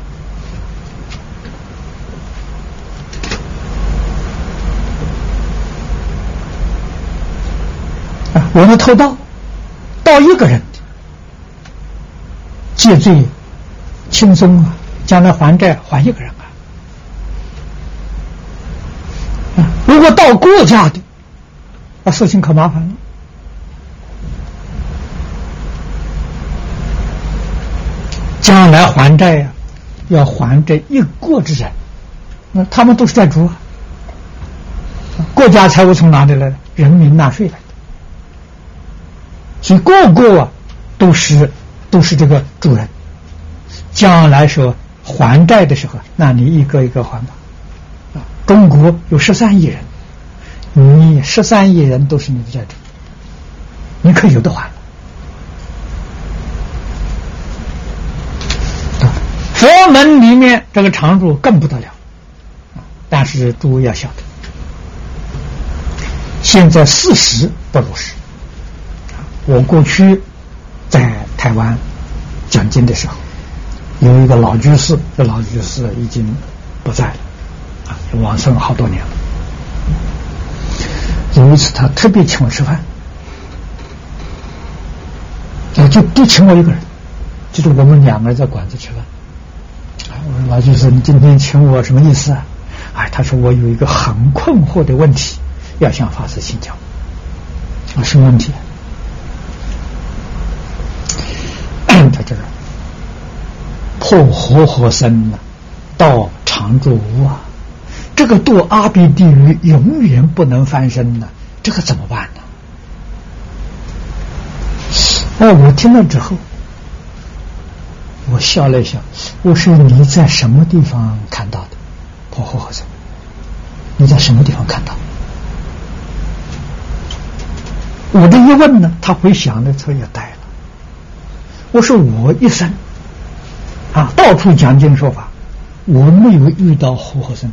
啊。我们偷盗，盗一个人，借罪轻松啊！将来还债还一个人啊！如果盗国家的，那事情可麻烦了。将来还债呀，要还这一国之人，那他们都是债主啊！国家财务从哪里来的？人民纳税来的。所以个个啊，都是都是这个主人。将来说还债的时候，那你一个一个还吧。啊，中国有十三亿人，你十三亿人都是你的债主，你可以有的还。佛门里面这个常住更不得了，但是诸位要晓得，现在事实不如是。我过去在台湾讲经的时候，有一个老居士，这老居士已经不在了，啊，往生好多年了。有一次他特别请我吃饭，啊，就就请我一个人，就是我们两个人在馆子吃饭。我说老居士，你今天请我什么意思啊？哎，他说我有一个很困惑的问题，要向法师请教。啊，什么问题？他这个破活活生呢，到常住无啊，这个堕阿鼻地狱永远不能翻身呢，这个怎么办呢？哎，我听了之后，我笑了一笑，我说你在什么地方看到的破活活生？你在什么地方看到？我这一问呢，他回想的时候也呆了。我说我一生啊，到处讲经说法，我没有遇到活活生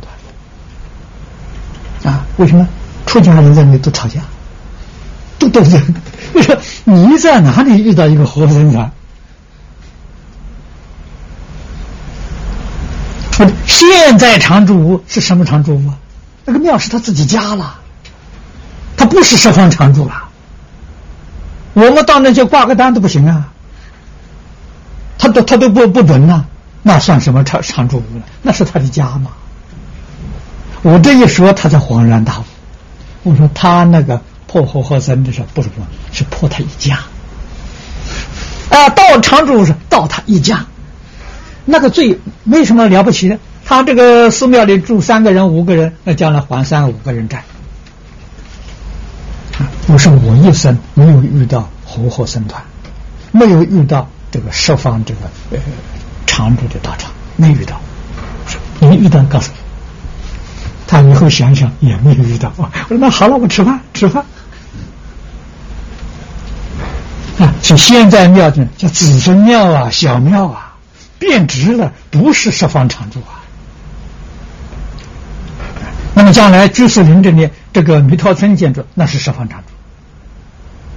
团啊？为什么？出家人在那里都吵架，都斗争。我说你在哪里遇到一个活活生团？现在常住屋是什么常住屋？那个庙是他自己家了，他不是十方常住了。我们到那去挂个单都不行啊，他都他都不不准呐，那算什么常常住屋了？那是他的家嘛。我这一说，他才恍然大悟。我说他那个破和合僧的时候，不是破，是破他一家。啊，到常住是到他一家，那个罪没什么了不起的。他这个寺庙里住三个人、五个人，那将来还三五个人债。我说我一生没有遇到活活僧团，没有遇到这个十方这个呃常住的道场，没遇到。你遇到告诉我。他以后想想也没有遇到。我说那好了，我吃饭吃饭。啊，就现在庙的叫子孙庙啊，小庙啊，变质了，不是十方常住啊。那么将来居士林这里这个弥陀村建筑，那是十方常住。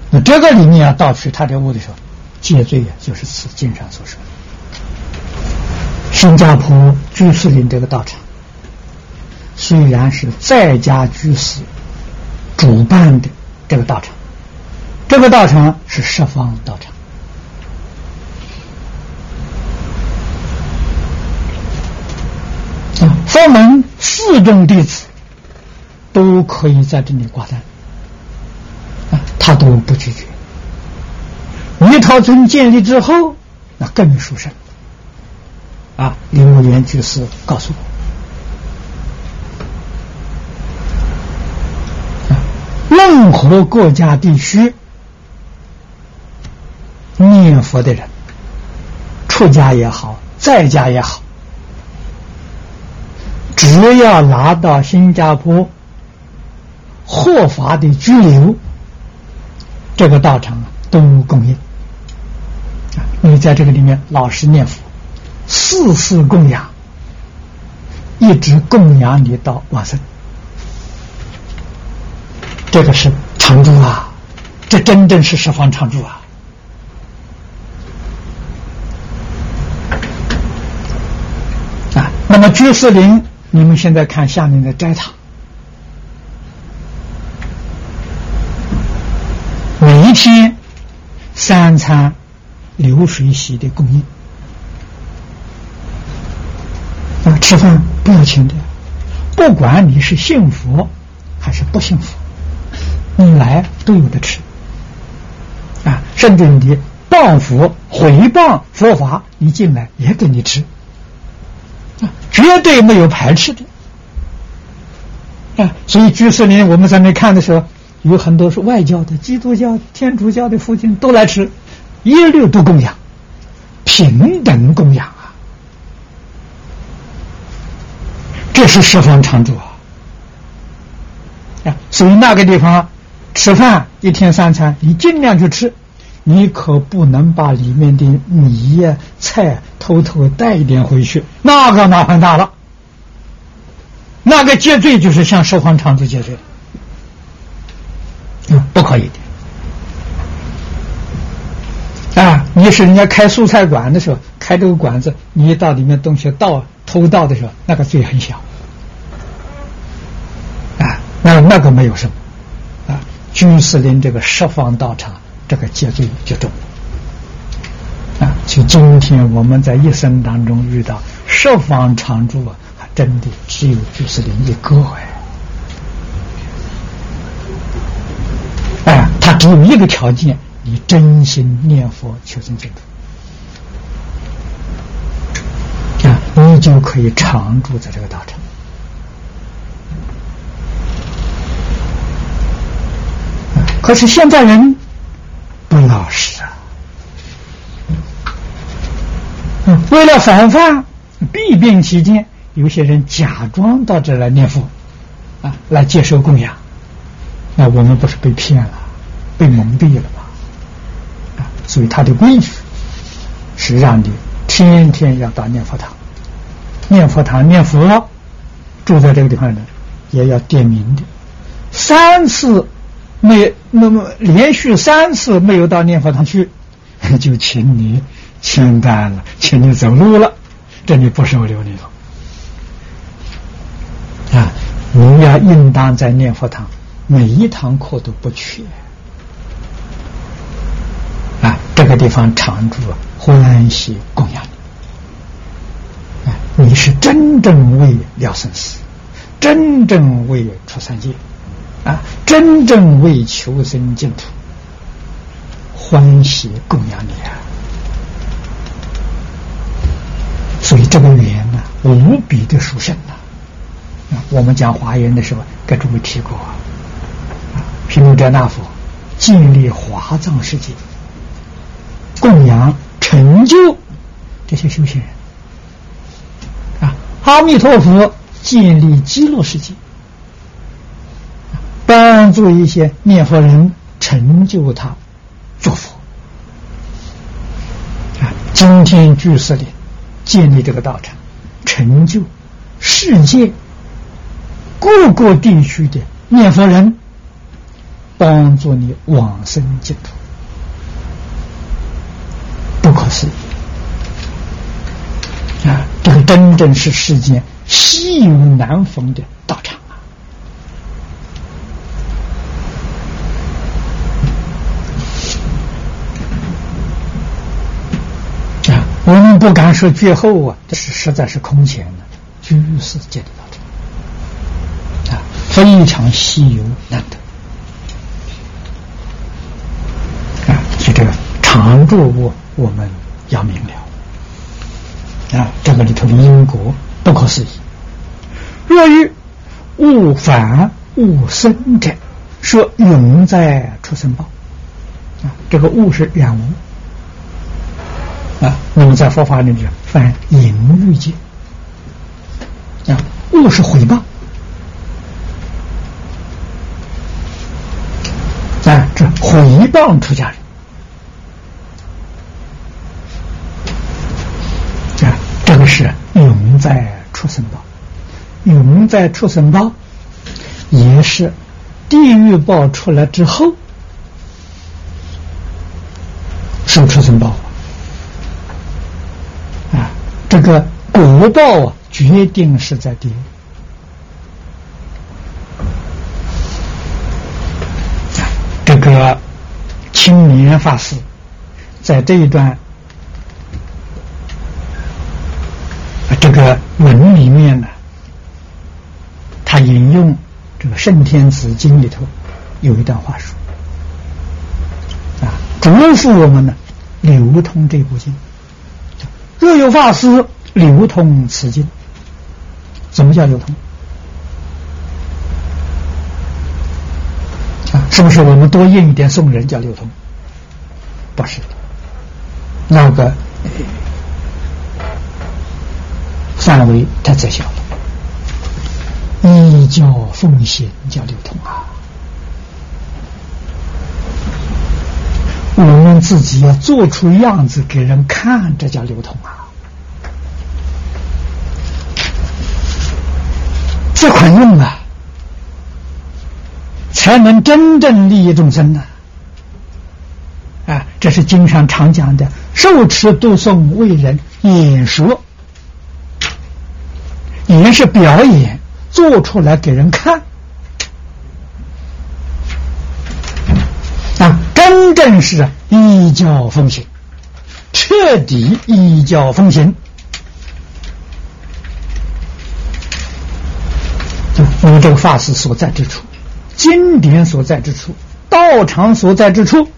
那这个里面啊，盗取他的物的时候，戒罪呀，就是此经上所说的。新加坡居士林这个道场，虽然是在家居士主办的这个道场，这个道场是十方道场。啊，佛门四众弟子都可以在这里挂单，啊，他都不拒绝。弥陀尊建立之后，那更殊胜。啊，林无言居士告诉我，任何国家地区念佛的人，出家也好，在家也好。只要拿到新加坡合法的居留，这个道场都供应。你在这个里面老实念佛，四世供养，一直供养你到往生，这个是常住啊！这真正是十方常住啊！啊，那么居士林。你们现在看下面的斋堂，每一天三餐流水席的供应。啊，吃饭不要钱的，不管你是信佛还是不信佛，你来都有的吃。啊，甚至你报佛回谤佛法，你进来也给你吃。绝对没有排斥的啊！所以居士林我们在那看的时候，有很多是外教的、基督教、天主教的父亲都来吃，一律都供养，平等供养啊！这是十方常住啊！啊，所以那个地方吃饭一天三餐，你尽量去吃。你可不能把里面的米呀、菜偷偷带一点回去，那个麻烦大了。那个戒罪就是向十方长住戒罪，嗯，不可以的。啊，你是人家开素菜馆的时候，开这个馆子，你到里面东西盗偷盗的时候，那个罪很小。啊，那那个没有什么。啊，居士林这个十方道场。这个戒罪就重啊！就今天我们在一生当中遇到十方常住啊，还真的只有居士林一个哎！哎，他只有一个条件：你真心念佛求生净土啊，你就可以常住在这个道场。可是现在人。不老实啊！为了防范弊病期间，有些人假装到这来念佛，啊，来接受供养。那我们不是被骗了，被蒙蔽了吗？所以他的规矩是让你天天要到念佛堂，念佛堂念佛，住在这个地方的也要点名的，三次。没那么连续三次没有到念佛堂去，就请你清单了，请你走路了，这里不收留你了啊！你要应当在念佛堂，每一堂课都不缺啊！这个地方常住欢喜供养你，啊，你是真正为了生死，真正为出三界，啊，真正为求生净土，欢喜供养你啊！所以这个缘呢，无比的殊胜呐。啊，我们讲华严的时候，给诸位提过啊，毗卢遮那佛建立华藏世界。供养成就这些修行人啊，阿弥陀佛建立极乐世界，帮助一些念佛人成就他做佛啊。今天居士林建立这个道场，成就世界各个地区的念佛人，帮助你往生净土。不可思议啊！这个真正是世间稀有难逢的道场我们不敢说绝后啊，这是实在是空前的居士界的道场啊，非常稀有难得啊！就这个常住物。我们要明了啊，这个里头的因果不可思议。若欲物反物生者，说永在出生报啊，这个物是染物啊。那么在佛法里面，犯淫欲界啊，物是回报啊，这回报出家人啊。这个是永在出生报，永在出生报，也是地狱报出来之后受出生报。这个国道啊，决定是在地狱。这个青年法师在这一段。这个文里面呢，他引用这个《圣天子经》里头有一段话说：“啊，嘱咐我们呢，流通这部经。若有法师流通此经，什么叫流通？啊，是不是我们多印一点送人叫流通？不是，那个。”范围太窄小了，依教奉行叫流通啊！自己要做出样子给人看，这叫流通啊！这款用啊，才能真正利益众生呢！啊，这是经常常讲的：受持读诵为人演说。也是表演，做出来给人看啊！真正是啊依教奉行，彻底依教奉行。就你这个法师所在之处，经典所在之处，道场所在之处，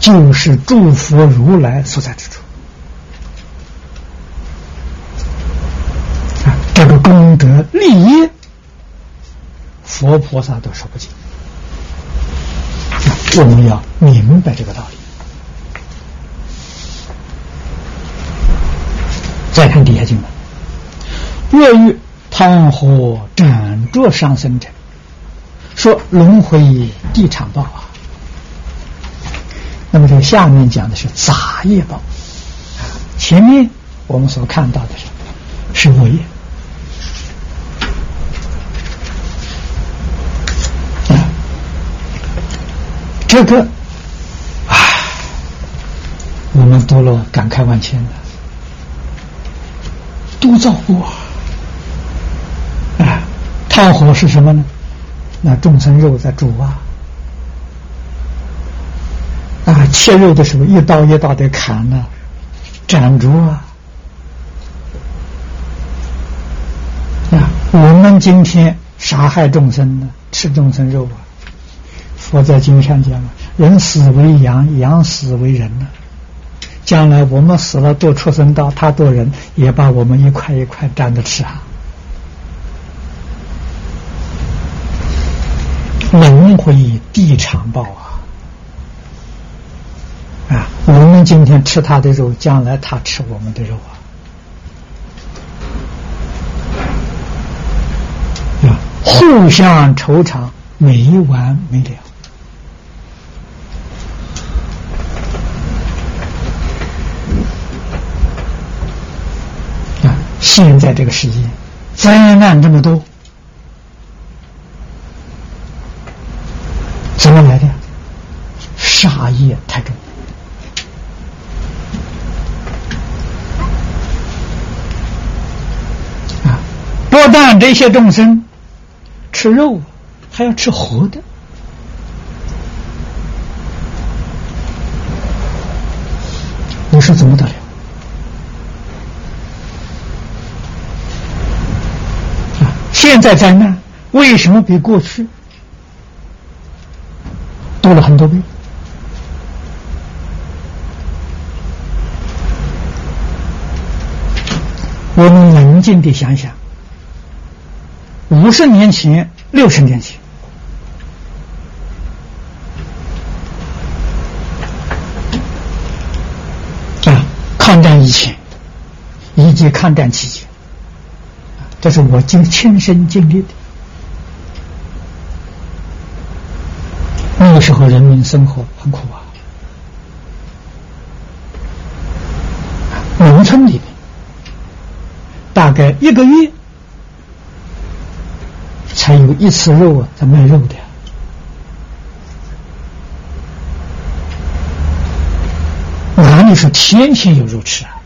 就是诸佛如来所在之处。啊这个功德利益，佛菩萨都说不尽。我们要明白这个道理。再看底下经文：若欲汤火斩着上生者，说轮回地场报啊。那么这个下面讲的是杂业报，前面我们所看到的是是恶业。这个，唉，我们多了感慨万千的，都造过啊！炭火是什么呢？那众生肉在煮啊，啊，切肉的时候一刀一刀的砍呢，斩住啊！啊，我们今天杀害众生呢，吃众生肉啊！佛在经上讲了，人死为羊，羊死为人呢。将来我们死了，堕畜生道，他堕人，也把我们一块一块蘸着吃啊！轮回地长报啊！啊，我们今天吃他的肉，将来他吃我们的肉啊！啊，互相愁肠，没完没了。现在这个世界灾难这么多。怎么来的？杀业太重！不但这些众生吃肉，还要吃活的，你说怎么得了？现在灾难为什么比过去？多了很多倍。我们冷静地想想，五十年前、六十年前，啊，抗战以前以及抗战期间，这是我经亲身经历的。那个时候，人民生活很苦啊。农村里面，大概一个月才有一次肉啊，在卖肉的。哪里是天天有肉吃啊？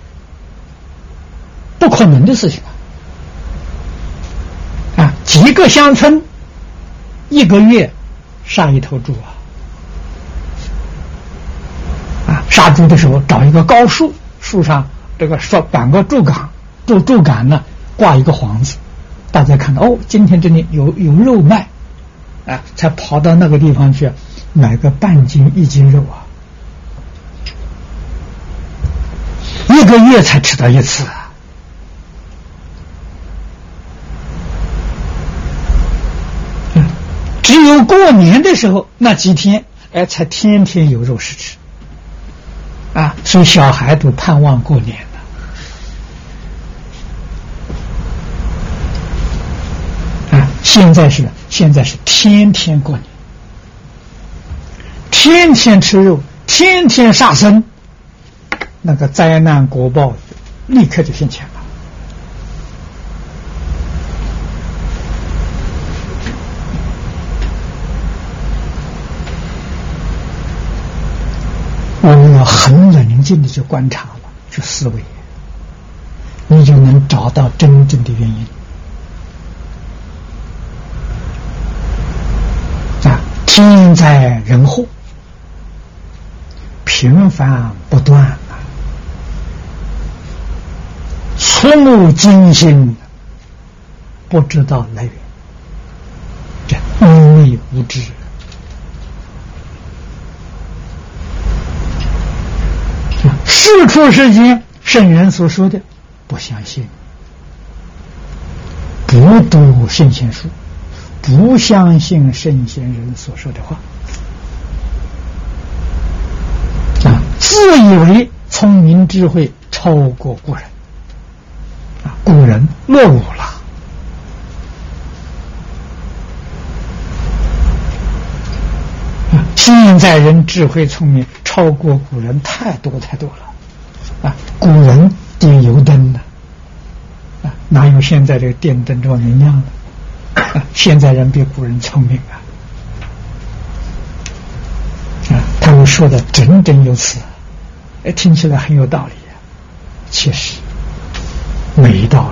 不可能的事情啊！啊，几个乡村，一个月。杀一头猪啊！啊，杀猪的时候找一个高树，树上这个说绑个竹竿，竹竹竿呢挂一个幌子，大家看到哦，今天这里有有肉卖，啊，才跑到那个地方去买个半斤一斤肉啊，一个月才吃到一次。只有过年的时候那几天，哎，才天天有肉食吃，啊，所以小孩都盼望过年了。啊，现在是现在是天天过年，天天吃肉，天天杀生，那个灾难国报立刻就现前了。我们要很冷静的去观察了，去思维，你就能找到真正的原因。啊，天灾人祸频繁不断啊，触目惊心，不知道来源，这因为无知。四处世间圣人所说的，不相信；不读圣贤书，不相信圣贤人所说的话，啊，自以为聪明智慧超过古人，啊，古人落伍了。现在人智慧聪明超过古人太多太多了。啊，古人点油灯呢，啊，哪有现在这个电灯这么明亮的？啊，现在人比古人聪明啊！啊，他们说的整整有词，哎，听起来很有道理呀，其实没道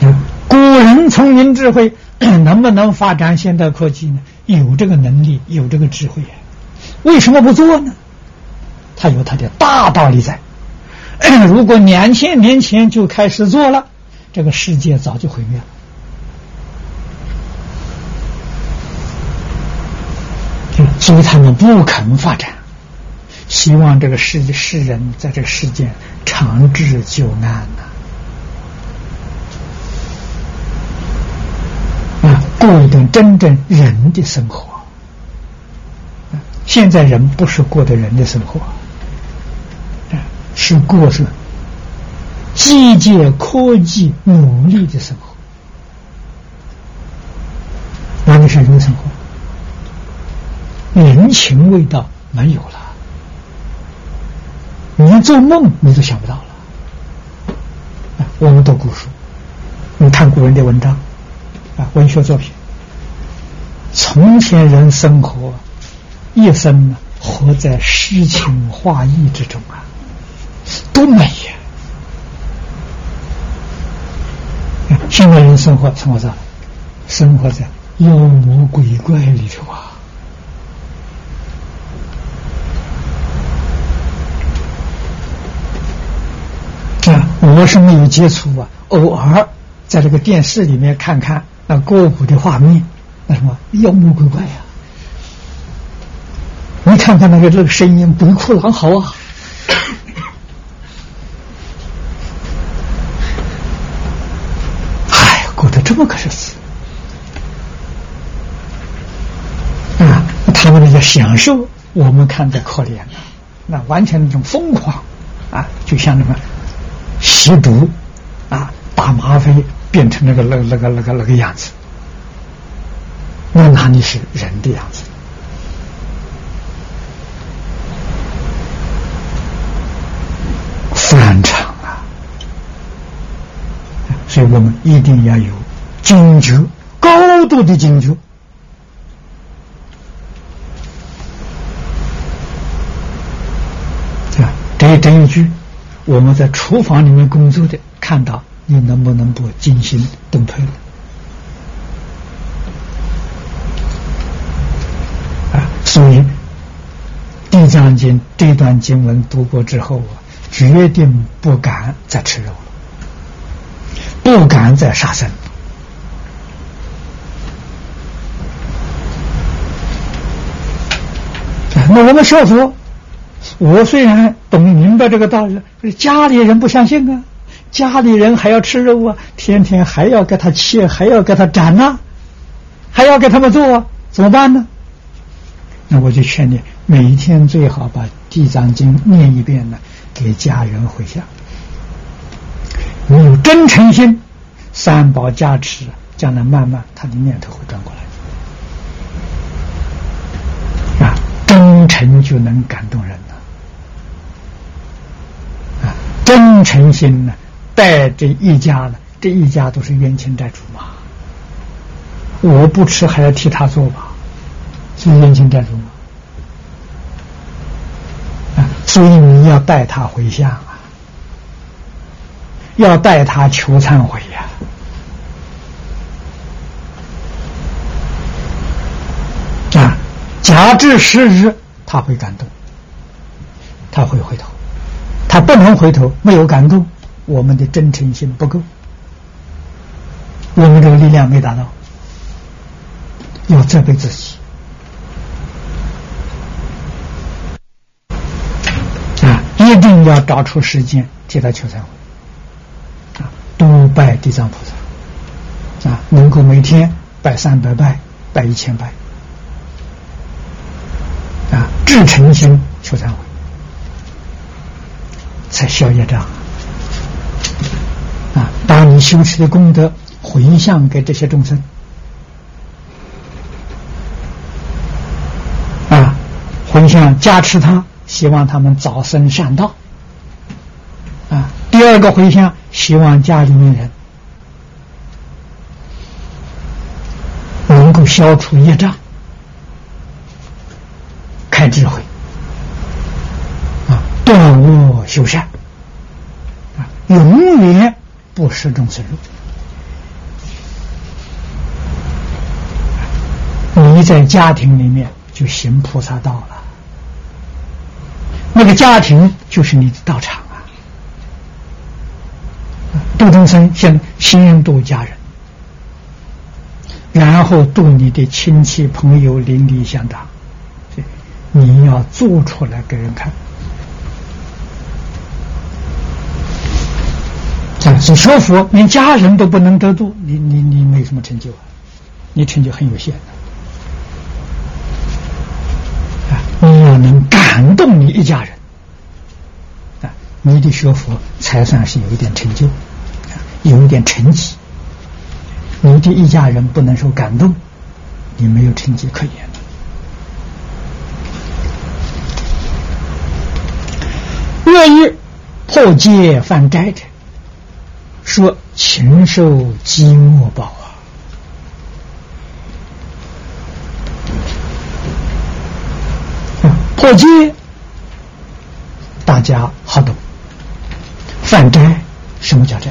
理啊！古人聪明智慧 能不能发展现代科技呢？有这个能力，有这个智慧呀，为什么不做呢？他有他的大道理在。如果两千年前就开始做了，这个世界早就毁灭了。所以他们不肯发展，希望这个世界世人在这个世界长治久安呐。过一段真正人的生活。现在人不是过的人的生活，是过是机械科技努力的生活，哪里是人的生活？人情味道没有了，你做梦你都想不到了。我们读古书，你看古人的文章。啊，文学作品。从前人生活一生呢，活在诗情画意之中啊，多美呀！现在人生活生活在生活在妖魔鬼怪里头啊！啊，我是没有接触啊，偶尔在这个电视里面看看。那歌舞的画面，那什么妖魔鬼怪呀！你看看那个这个声音，鬼哭狼嚎啊！哎，过得这么个日子啊！他们那个享受，我们看着可怜啊，那完全那种疯狂啊，就像那个吸毒啊，打吗啡。变成那个、那个、那个、那个、那个样子，那哪里是人的样子？反常啊！所以我们一定要有警觉，高度的警觉啊！这这一句，我们在厨房里面工作的看到。你能不能不惊心动魄了？啊，所以《地藏经》这段经文读过之后啊，决定不敢再吃肉了，不敢再杀生。那我们说佛，我虽然懂明白这个道理，家里人不相信啊。家里人还要吃肉啊，天天还要给他切，还要给他斩呐，还要给他们做，怎么办呢？那我就劝你，每一天最好把《地藏经》念一遍呢，给家人回向。你有真诚心，三宝加持，将来慢慢他的念头会转过来。啊，真诚就能感动人了。啊，真诚心呢？带这一家呢，这一家都是冤亲债主嘛。我不吃还要替他做吧，是冤亲债主嘛。啊，所以你要带他回向啊，要带他求忏悔呀。啊，假至时日，他会感动，他会回头，他不能回头，没有感动。我们的真诚心不够，我们这个力量没达到，要责备自己啊！一定要找出时间替他求忏悔啊！多拜地藏菩萨啊！能够每天拜三百拜，拜一千拜啊！至诚心求忏悔，才消业障。啊，把你修持的功德回向给这些众生，啊，回向加持他，希望他们早生善道。啊，第二个回向，希望家里面人能够消除业障，开智慧，啊，断恶修善，啊，永远。不食众生肉，你你在家庭里面就行菩萨道了。那个家庭就是你的道场啊！度众生先先度家人，然后度你的亲戚朋友邻里乡党，你要做出来给人看。是学佛，连家人都不能得度，你你你没什么成就啊！你成就很有限啊！你要能感动你一家人啊，你的学佛才算是有一点成就，有一点成绩。你的一家人不能受感动，你没有成绩可言。愿意破戒犯斋者。说禽兽饥饿饱啊！破戒，大家好懂。犯斋，什么叫斋？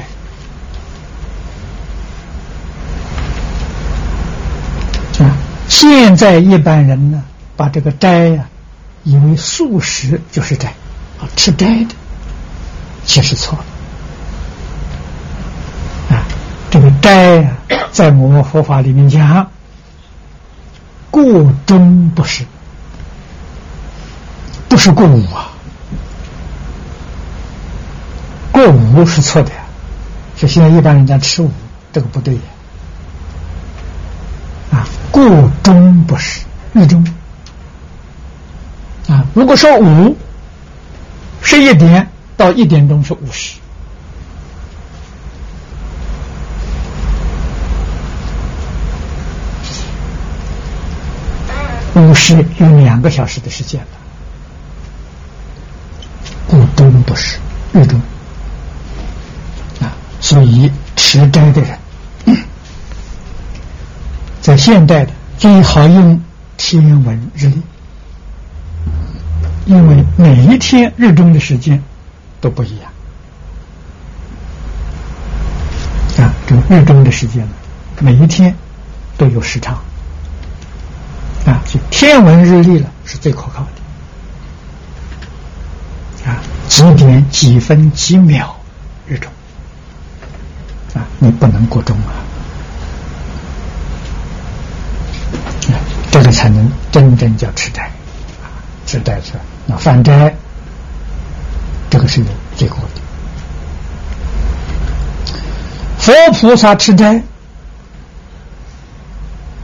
啊！现在一般人呢，把这个斋呀，以为素食就是斋，啊，吃斋的，其实错了。这个斋啊，在我们佛法里面讲，过中不是，不是过午啊，过午是错的呀。就现在一般人家吃午，这个不对呀。啊，过中不是日中啊。如果说午十一点到一点钟是午时。午时有两个小时的时间了，故中不是日中。啊，所以持斋的人，在现代的最好用天文日历，因为每一天日中的时间都不一样。啊，这个日中的时间呢，每一天都有时差。啊，就天文日历了是最可靠的啊，几点几分几秒日中啊，你不能过钟啊，这个才能真正叫吃斋啊，吃斋是那犯斋，这个是有结果的。佛菩萨吃斋。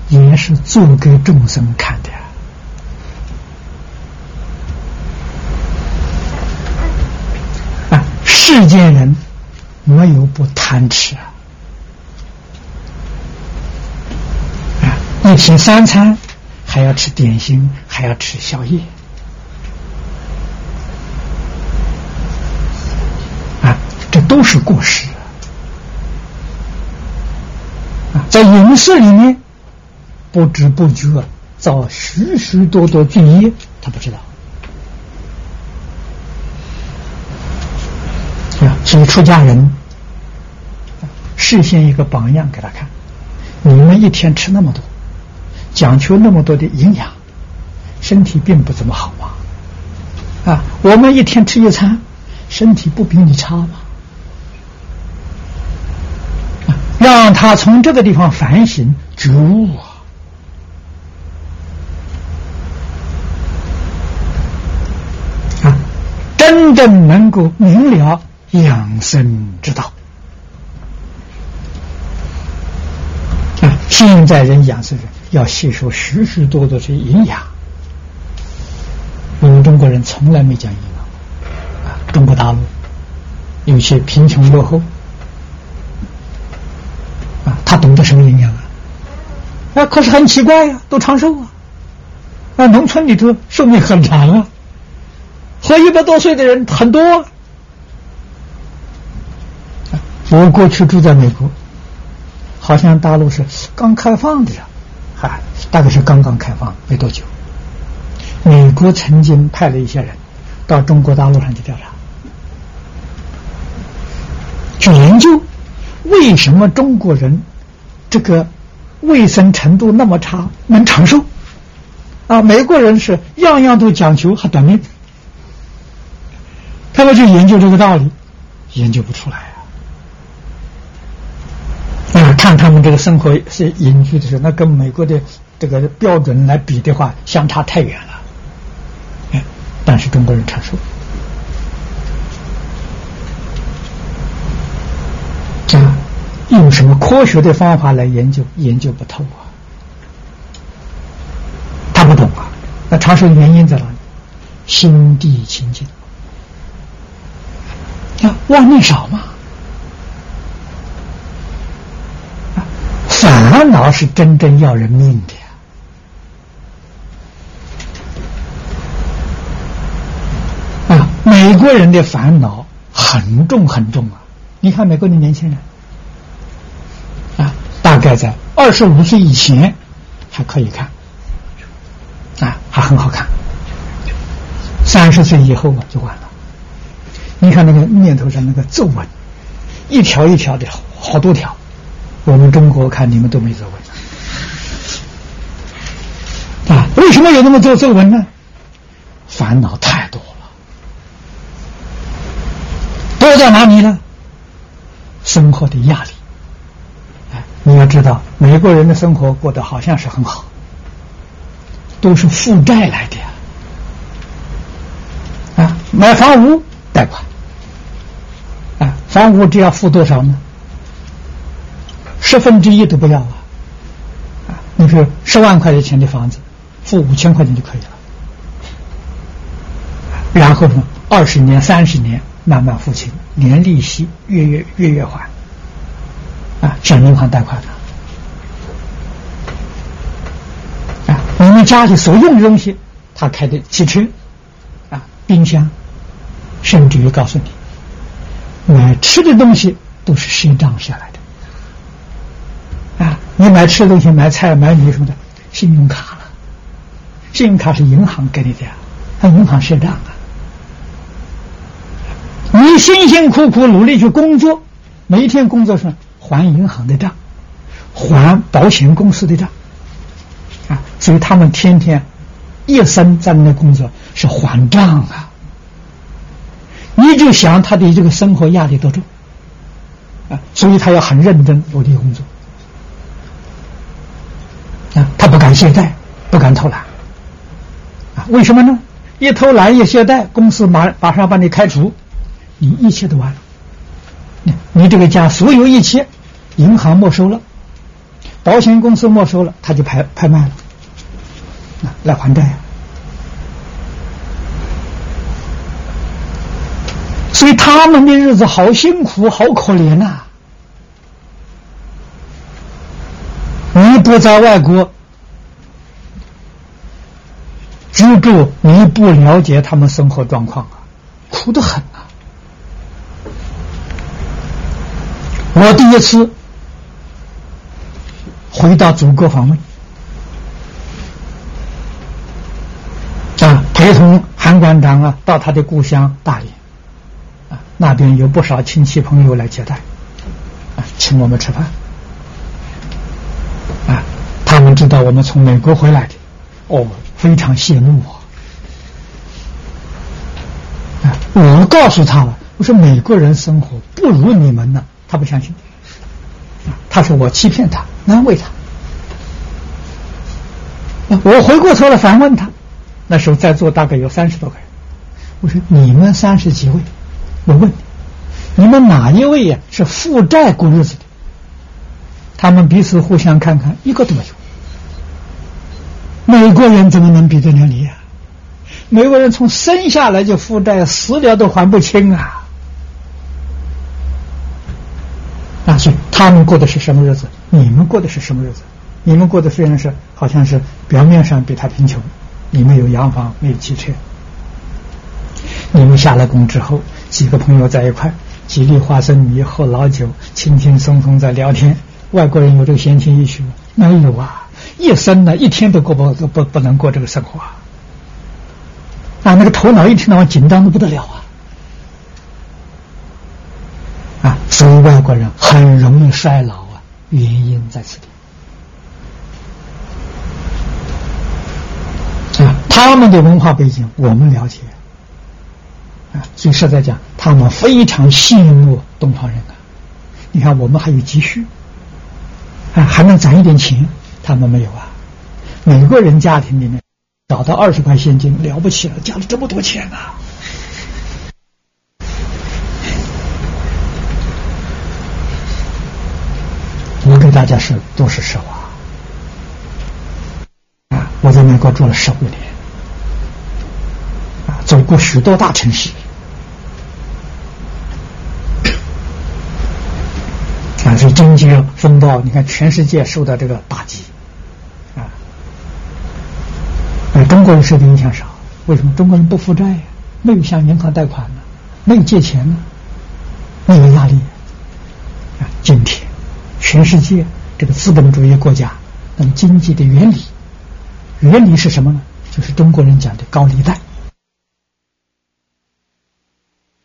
也是做给众生看的啊！世间人没有不贪吃啊！啊，一天三餐还要吃点心，还要吃宵夜啊！这都是过失啊！在饮食里面。不知不觉造许许多多罪业，他不知道。啊，所以出家人事先一个榜样给他看：你们一天吃那么多，讲求那么多的营养，身体并不怎么好啊。啊，我们一天吃一餐，身体不比你差吗？让他从这个地方反省觉悟真正能够明了养生之道啊！现在人养生人要吸收许许多多的营养，我们中国人从来没讲营养啊！中国大陆有些贫穷落后啊，他懂得什么营养啊？啊，可是很奇怪呀，都长寿啊！啊，农村里头寿命很长啊。活一百多岁的人很多。我过去住在美国，好像大陆是刚开放的呀，嗨，大概是刚刚开放没多久。美国曾经派了一些人到中国大陆上去调查，去研究为什么中国人这个卫生程度那么差，能长寿。啊，美国人是样样都讲求还短命，他们去研究这个道理，研究不出来啊！啊，看他们这个生活是隐居的时候，那跟美国的这个标准来比的话，相差太远了。哎，但是中国人承受。啊，用什么科学的方法来研究？研究不透啊！他不懂啊！那长寿的原因在哪里？心地清净啊，妄念少嘛。烦恼是真正要人命的呀！啊，美国人的烦恼很重很重啊！你看美国的年轻人，啊，大概在二十五岁以前还可以看，啊，还很好看。三十岁以后嘛，就完了。你看那个面头上那个皱纹，一条一条的，好多条。我们中国看你们都没皱纹，啊，为什么有那么多皱纹呢？烦恼太多了，多在哪里呢？生活的压力，哎，你要知道，美国人的生活过得好像是很好，都是负债来的呀，啊，买房屋贷款，房屋只要付多少呢？十分之一都不要啊，啊，你比如十万块钱的房子，付五千块钱就可以了，然后呢，二十年、三十年慢慢付清。年利息月月月月还，啊，向银行贷款的，啊，你们家里所用的东西，他开的汽车，啊，冰箱，甚至于告诉你，买吃的东西都是赊账下来的，啊，你买吃的东西，买菜买米什么的，信用卡了，信用卡是银行给你的呀，他银行赊账啊。你辛辛苦苦努力去工作，每一天工作上还银行的账，还保险公司的账，啊，所以他们天天一生在那工作是还账啊。你就想他的这个生活压力多重啊，所以他要很认真努力工作啊，他不敢懈怠，不敢偷懒啊，为什么呢？一偷懒一懈怠，公司马马上把你开除。你一切都完了，你你这个家所有一切，银行没收了，保险公司没收了，他就拍拍卖了，啊，来还债呀。所以他们的日子好辛苦，好可怜呐！你不在外国居住，你不了解他们生活状况啊，苦得很啊。我第一次回到祖国访问，啊，陪同韩馆长啊到他的故乡大连，那边有不少亲戚朋友来接待，啊，请我们吃饭，啊，他们知道我们从美国回来的，哦，非常羡慕我，啊，我告诉他了，我说美国人生活不如你们呢。他不相信，他说我欺骗他，安慰他。我回过头来反问他，那时候在座大概有三十多个人，我说你们三十几位，我问你，你们哪一位呀是负债过日子的？他们彼此互相看看，一个都没有。美国人怎么能比得了你呀？美国人从生下来就负债，死了都还不清啊！啊，所以他们过的是什么日子？你们过的是什么日子？你们过的虽然是好像是表面上比他贫穷，你们有洋房，没有汽车。你们下了工之后，几个朋友在一块，几粒花生米，喝老酒，轻轻松松在聊天。外国人有这个闲情逸趣吗？没有啊，一生呢，一天都过不不不能过这个生活啊。啊，那个头脑一天到晚紧张的不得了啊。啊所以外国人很容易衰老啊，原因在此地啊。他们的文化背景我们了解啊，所以实在讲，他们非常羡慕东方人啊。你看，我们还有积蓄啊，还能攒一点钱，他们没有啊。每个人家庭里面找到二十块现金了不起了，家里这么多钱啊！我给大家说都是实话啊！我在美国住了十五年啊，走过许多大城市是经济风暴，你看全世界受到这个打击。啊，而中国人受的影响少，为什么？中国人不负债呀，没有向银行贷款呢，没有借钱呢，没有压力。啊，今天全世界这个资本主义国家，那么经济的原理，原理是什么呢？就是中国人讲的高利贷，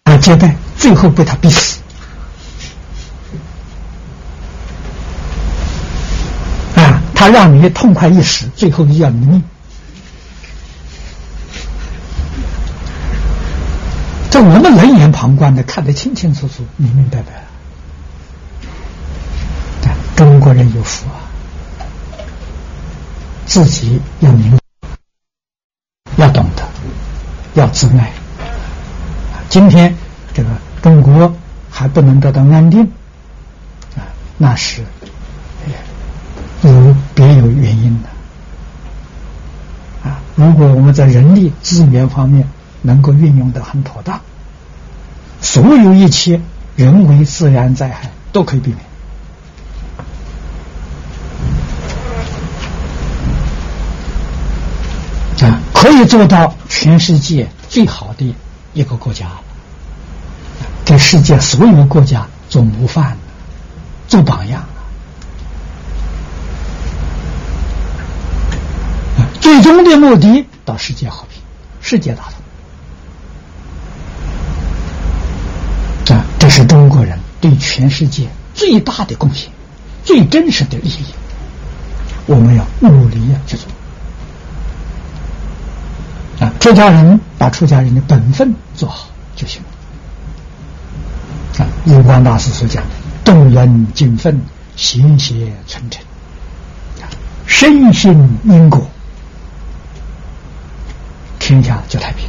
啊，借贷最后被他逼死，啊，他让你痛快一时，最后就要你命。这我们冷眼旁观的，看得清清楚楚、明明白白。中国人有福啊，自己要明，要懂得，要自爱。今天这个中国还不能得到安定啊，那是有别有原因的。啊。如果我们在人力资源方面，能够运用的很妥当，所有一切人为自然灾害都可以避免。啊，可以做到全世界最好的一个国家，给世界所有的国家做模范、做榜样。最终的目的到世界和平、世界大同啊。这是中国人对全世界最大的贡献，最真实的利益。我们要努力啊去做。啊，出家人把出家人的本分做好就行了。啊，日光大师所讲的“动人尽分，行邪存诚”，深信因果，天下就太平。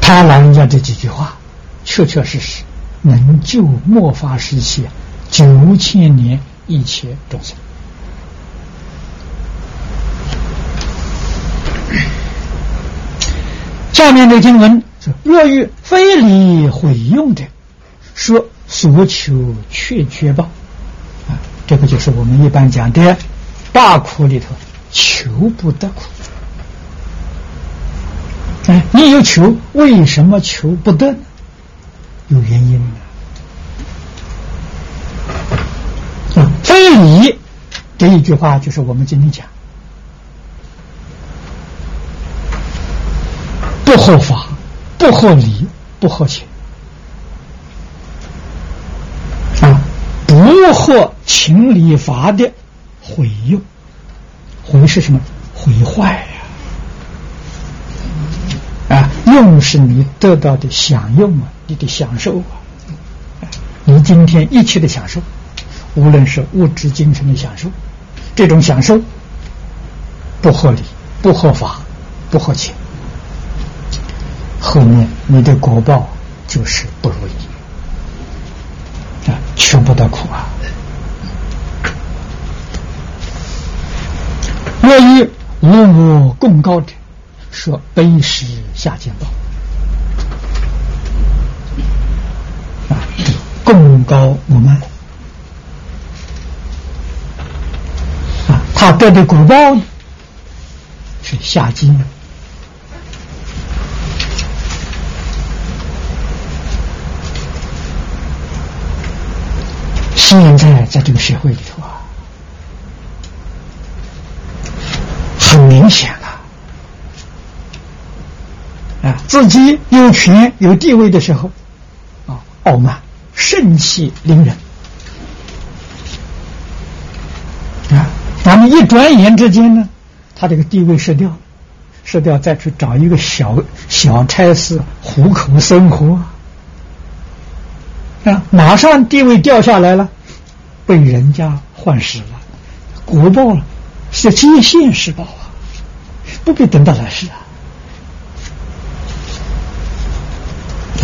他老人家这几句话，确确实实能救末法时期九千年一切众生。下面的经文是：若欲非礼毁用者，说所求却绝报。啊，这个就是我们一般讲的大苦里头求不得苦。哎，你有求，为什么求不得？有原因的。非礼这一句话，就是我们今天讲不合法、不合理、不合情啊，不合情理法的毁用，毁是什么？毁坏呀。啊，用是你得到的享用啊，你的享受啊，你今天一切的享受，无论是物质、精神的享受，这种享受不合理、不合法、不合情，后面你的果报就是不如意啊，求不得苦啊。若与无我共高者。说悲时下见报啊，共高我们啊，他得的果报是下金。现在在这个社会里头啊，很明显了。啊，自己有权有地位的时候，啊，傲慢、盛气凌人，啊，咱们一转眼之间呢，他这个地位失掉，失掉再去找一个小小差事糊口生活。啊，马上地位掉下来了，被人家换死了，国报了，是接现世报啊，不必等到来世啊。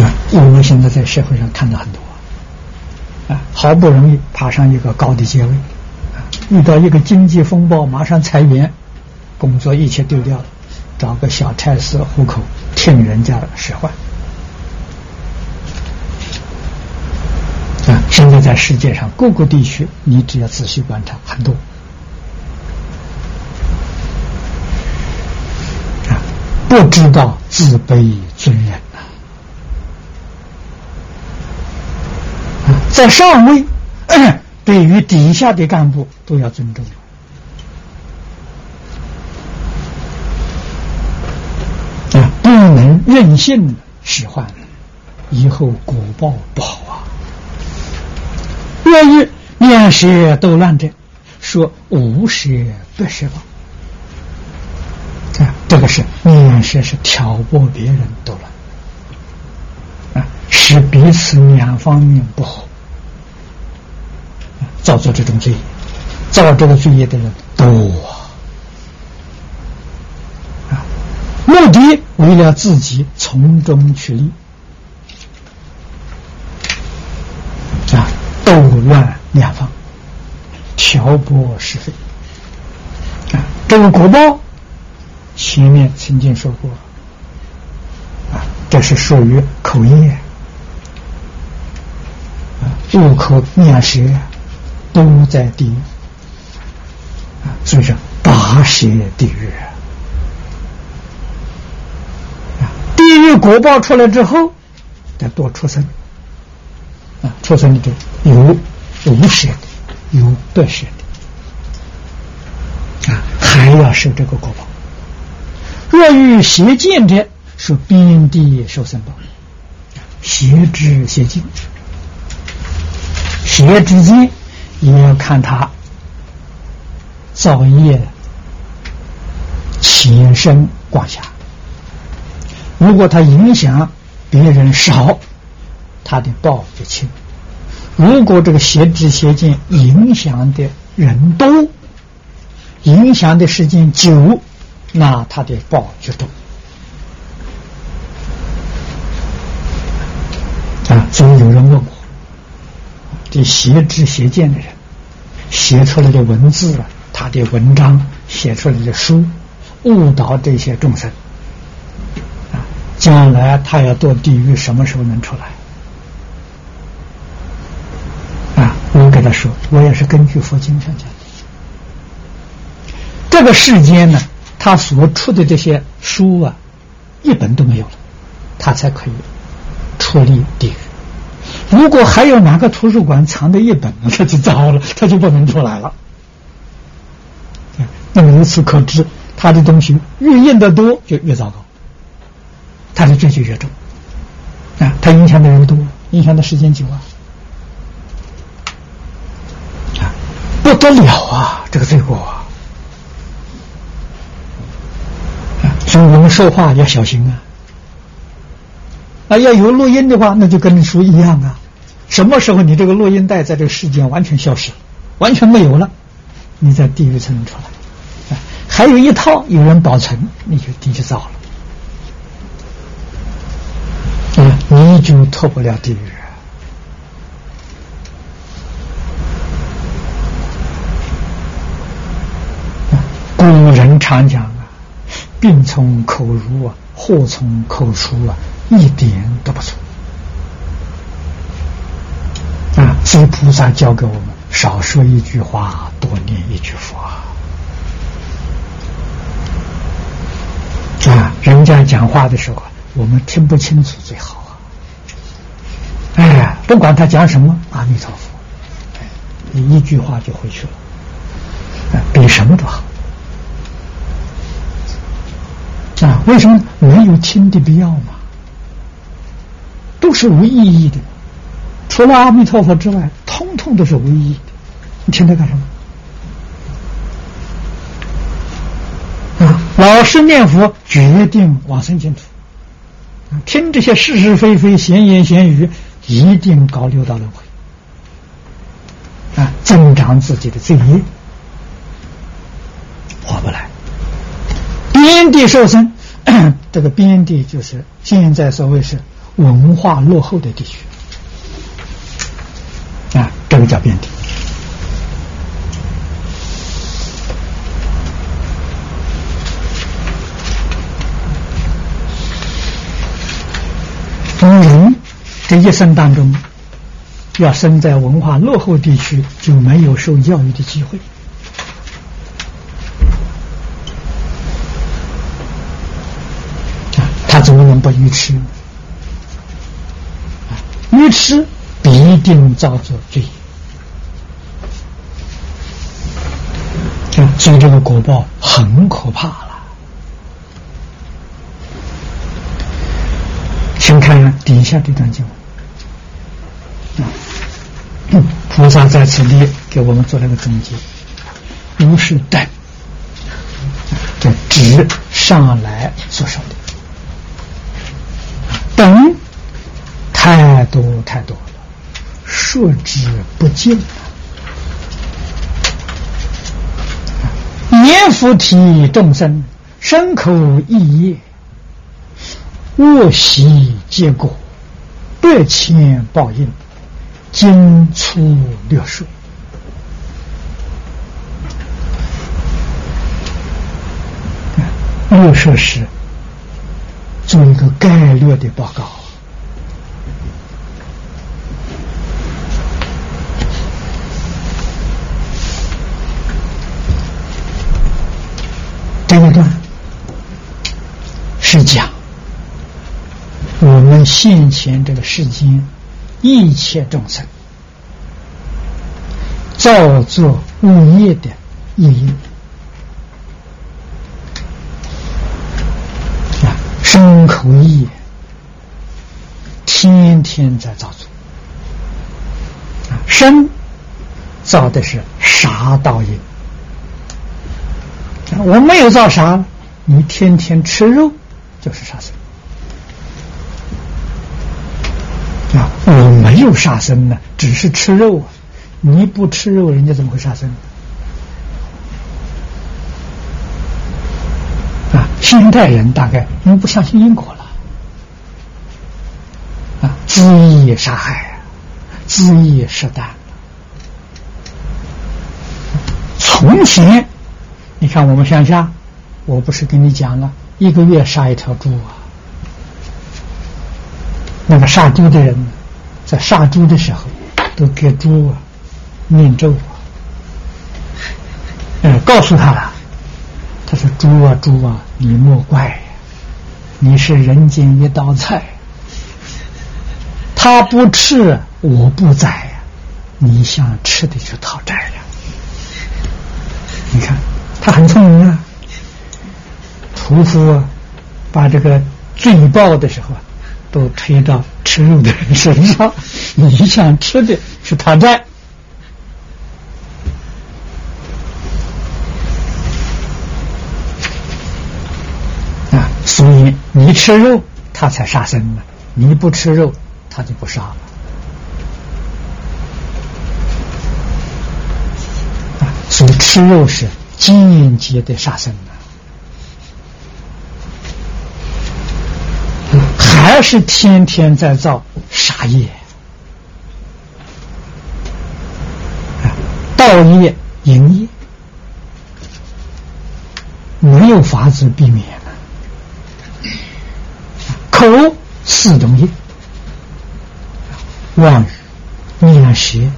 啊，我们现在在社会上看到很多啊，好不容易爬上一个高的阶位。啊遇到一个经济风暴，马上裁员，工作一切丢掉了，找个小差事糊口，听人家使唤。啊，现在在世界上各个地区，你只要仔细观察，很多不知道自卑尊人呐，在上位。对于底下的干部都要尊重啊，不能任性使唤，以后果报不好啊。愿意面舌都乱者，说无舌不是吧？这个是面舌是挑拨别人都乱啊，使彼此两方面不好。造作这种罪，造这个罪业的人多啊！目的为了自己从中取利啊，斗乱两方，挑拨是非啊！这个果报，前面曾经说过。啊，这是属于口业。啊，入口面舌。都在地狱。啊，所以说八邪地狱。啊，地狱果报出来之后，再多出生。啊，出生的有无邪的，有不邪的啊，还要受这个果报。若遇邪见者，是边地受生报，邪知邪见，邪之间。也要看他造业前生光下。如果他影响别人少，他的报就轻；如果这个邪知邪见影响的人多，影响的时间久，那他的报就多。啊，所以有人问我。这邪知邪见的人写出来的文字啊，他的文章写出来的书，误导这些众生啊，将来他要堕地狱，什么时候能出来？啊，我给他说，我也是根据佛经上讲的。这个世间呢，他所出的这些书啊，一本都没有了，他才可以出离地狱。如果还有哪个图书馆藏的一本，那就糟了，他就不能出来了。那么由此可知，他的东西越印的多，就越糟糕，他的罪就越重啊！他影响的人多，影响的时间久啊，啊，不得了啊！这个罪过啊！所以我们说话要小心啊。啊，要有录音的话，那就跟你说一样啊。什么时候你这个录音带在这个世间完全消失，完全没有了，你在地狱才能出来。啊，还有一套有人保存，你就地就造了。啊，你就脱不了地狱。古人常讲，病从口入啊，祸从口出啊。一点都不错啊！所以菩萨教给我们：少说一句话，多念一句佛啊！人家讲话的时候，我们听不清楚最好啊！哎呀，不管他讲什么，阿弥陀佛，你一句话就回去了，比什么都好啊！为什么没有听的必要嘛？都是无意义的，除了阿弥陀佛之外，通通都是无意义的。你听它干什么？啊老实念佛，决定往生净土。听这些是是非非、闲言闲语，一定搞六道轮回啊，增长自己的罪业，划不来。边地受生，这个边地就是现在所谓是文化落后的地区啊，这个叫边地。人这一生当中，要生在文化落后地区，就没有受教育的机会。不愚痴？愚痴必定造作罪，所以这个果报很可怕了。请看底下这段经文，菩萨在此地给我们做了个总结：不是等，这直上来所说的等太多太多了，数之不尽念佛体众生，身口意业。恶习结果，百千报应，精粗略述。略说是做一个概略的报告。这一段是讲。我们现前这个世间，一切众生造作恶业的意义身口意天天在造作啊，身造的是杀道业我没有造杀，你天天吃肉就是杀生啊。我没有杀生呢，只是吃肉啊！你不吃肉，人家怎么会杀生？现代人大概因为不相信因果了，啊，恣意杀害，恣意射弹。从前，你看我们乡下，我不是跟你讲了，一个月杀一条猪啊，那个杀猪的人。在杀猪的时候，都给猪啊念咒啊，嗯，告诉他了。他说：“猪啊，猪啊，你莫怪，你是人间一道菜。他不吃，我不宰呀。你想吃的就讨债了。你看，他很聪明啊。屠夫把这个罪报的时候啊。”都推到吃肉的人身上，你想吃的是他债啊，所以你吃肉，他才杀生呢；你不吃肉，他就不杀了啊。所以吃肉是间接的杀生。还是天天在造杀业，盗业、淫业，没有法子避免。口四种业，妄语、念邪、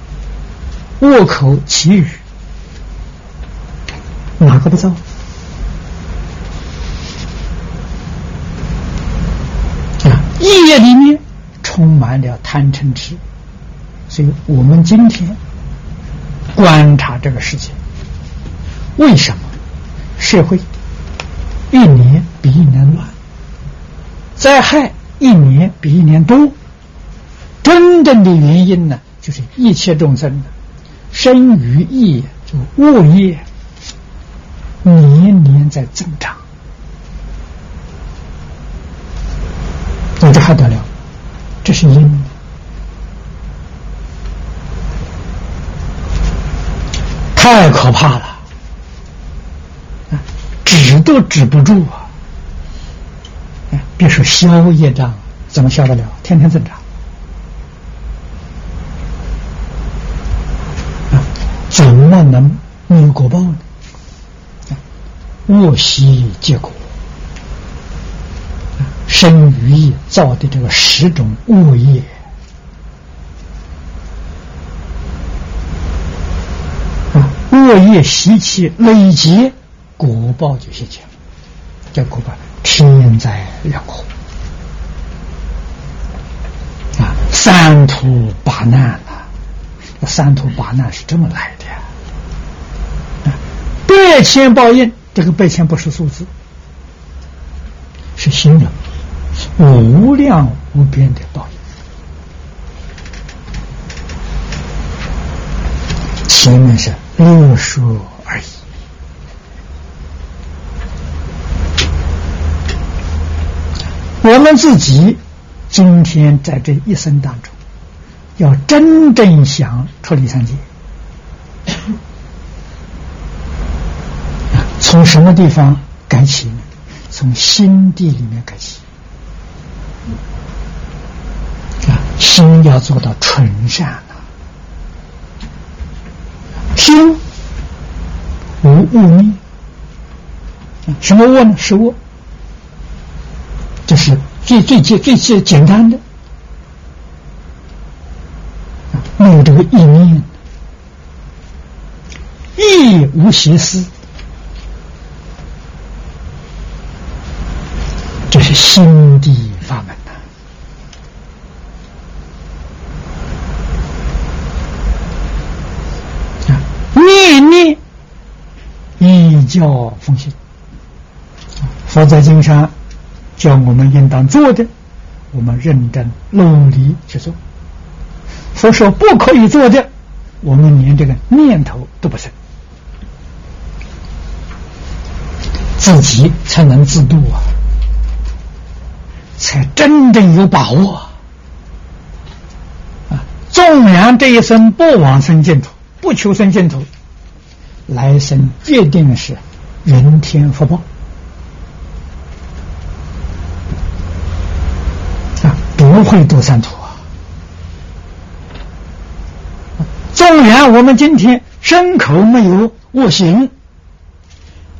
恶口、绮语，哪个不造？啊业里面充满了贪嗔痴，所以我们今天观察这个世界，为什么社会一年比一年乱，灾害一年比一年多，真正的原因呢，就是一切众生生于业，就恶业年年在增长，这还得了？这是因，太可怕了，止都止不住啊！别说消业障，怎么消得了？天天增长，怎么能没有果报呢？恶习结果。生于意造的这个十种恶业，恶业习气累积，果报就现前。叫果报，天灾人祸啊，三途八难呐！三途八难是这么来的啊，百千报应，这个百千不是数字，是形容。无量无边的报应，前面是略说而已。我们自己今天在这一生当中，要真正想出离三界，从什么地方改起呢？从心地里面改起。啊心要做到纯善啊，心无恶念，什么恶呢？是恶，这是最最简最最简单的，没有这个意念，意无邪思，这是心地法门啊。念念依教奉行，佛在经上叫我们应当做的，我们认真努力去做；佛说不可以做的，我们连这个念头都不生，自己才能自度啊，才真正有把握啊！纵然这一生不往生净土，不求生净土。来生必定是人天福报不会堕三途啊。纵然我们今天身口没有恶行，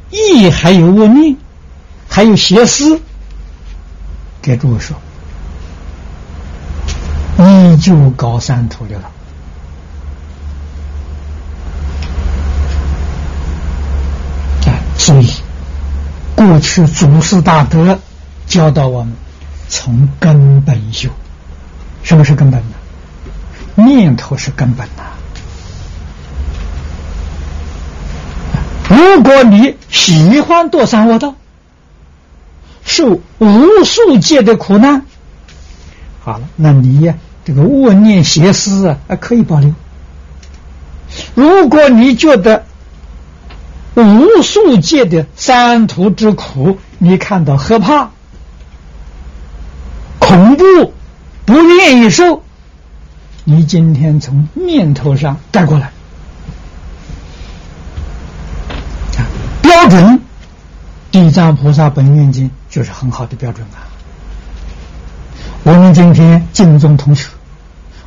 意还有恶念，还有邪思，给诸位说，依旧搞三途的了。所以，过去祖师大德教导我们从根本修。什么是根本呢？念头是根本呐。如果你喜欢堕三恶道，受无数界的苦难，好了，那你呀，这个恶念邪思啊，还可以保留。如果你觉得，无数界的三途之苦，你看到害怕、恐怖，不愿意受。你今天从念头上改过来，标准，《地藏菩萨本愿经》就是很好的标准啊。我们今天敬重同学，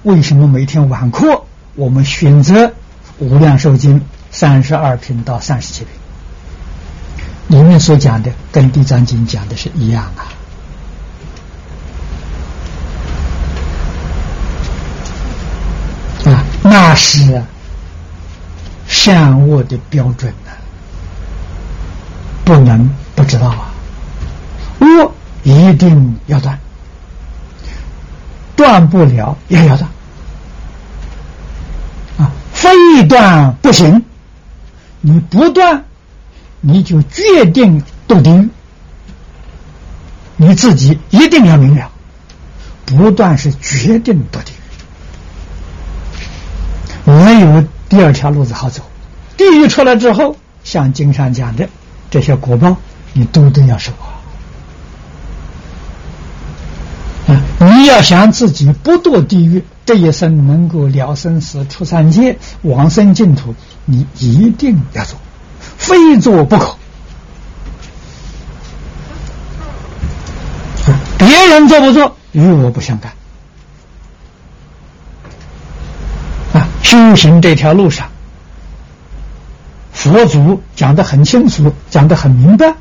为什么每天晚课我们选择《无量寿经》？三十二品到三十七品，里面所讲的跟《地藏经》讲的是一样啊，那是善恶的标准呢，不能不知道啊，恶一定要断，断不了也要断，啊，非断不行。你不断，你就决定堕地狱。你自己一定要明了，不断是决定堕地狱，没有第二条路子好走。地狱出来之后，像经上讲的这些果报，你都得要受啊！啊，你要想自己不堕地狱，这一生能够了生死、出三界、往生净土，你一定要做，非做不可。别人做不做，与我不相干。啊，修行这条路上，佛祖讲的很清楚，讲的很明白。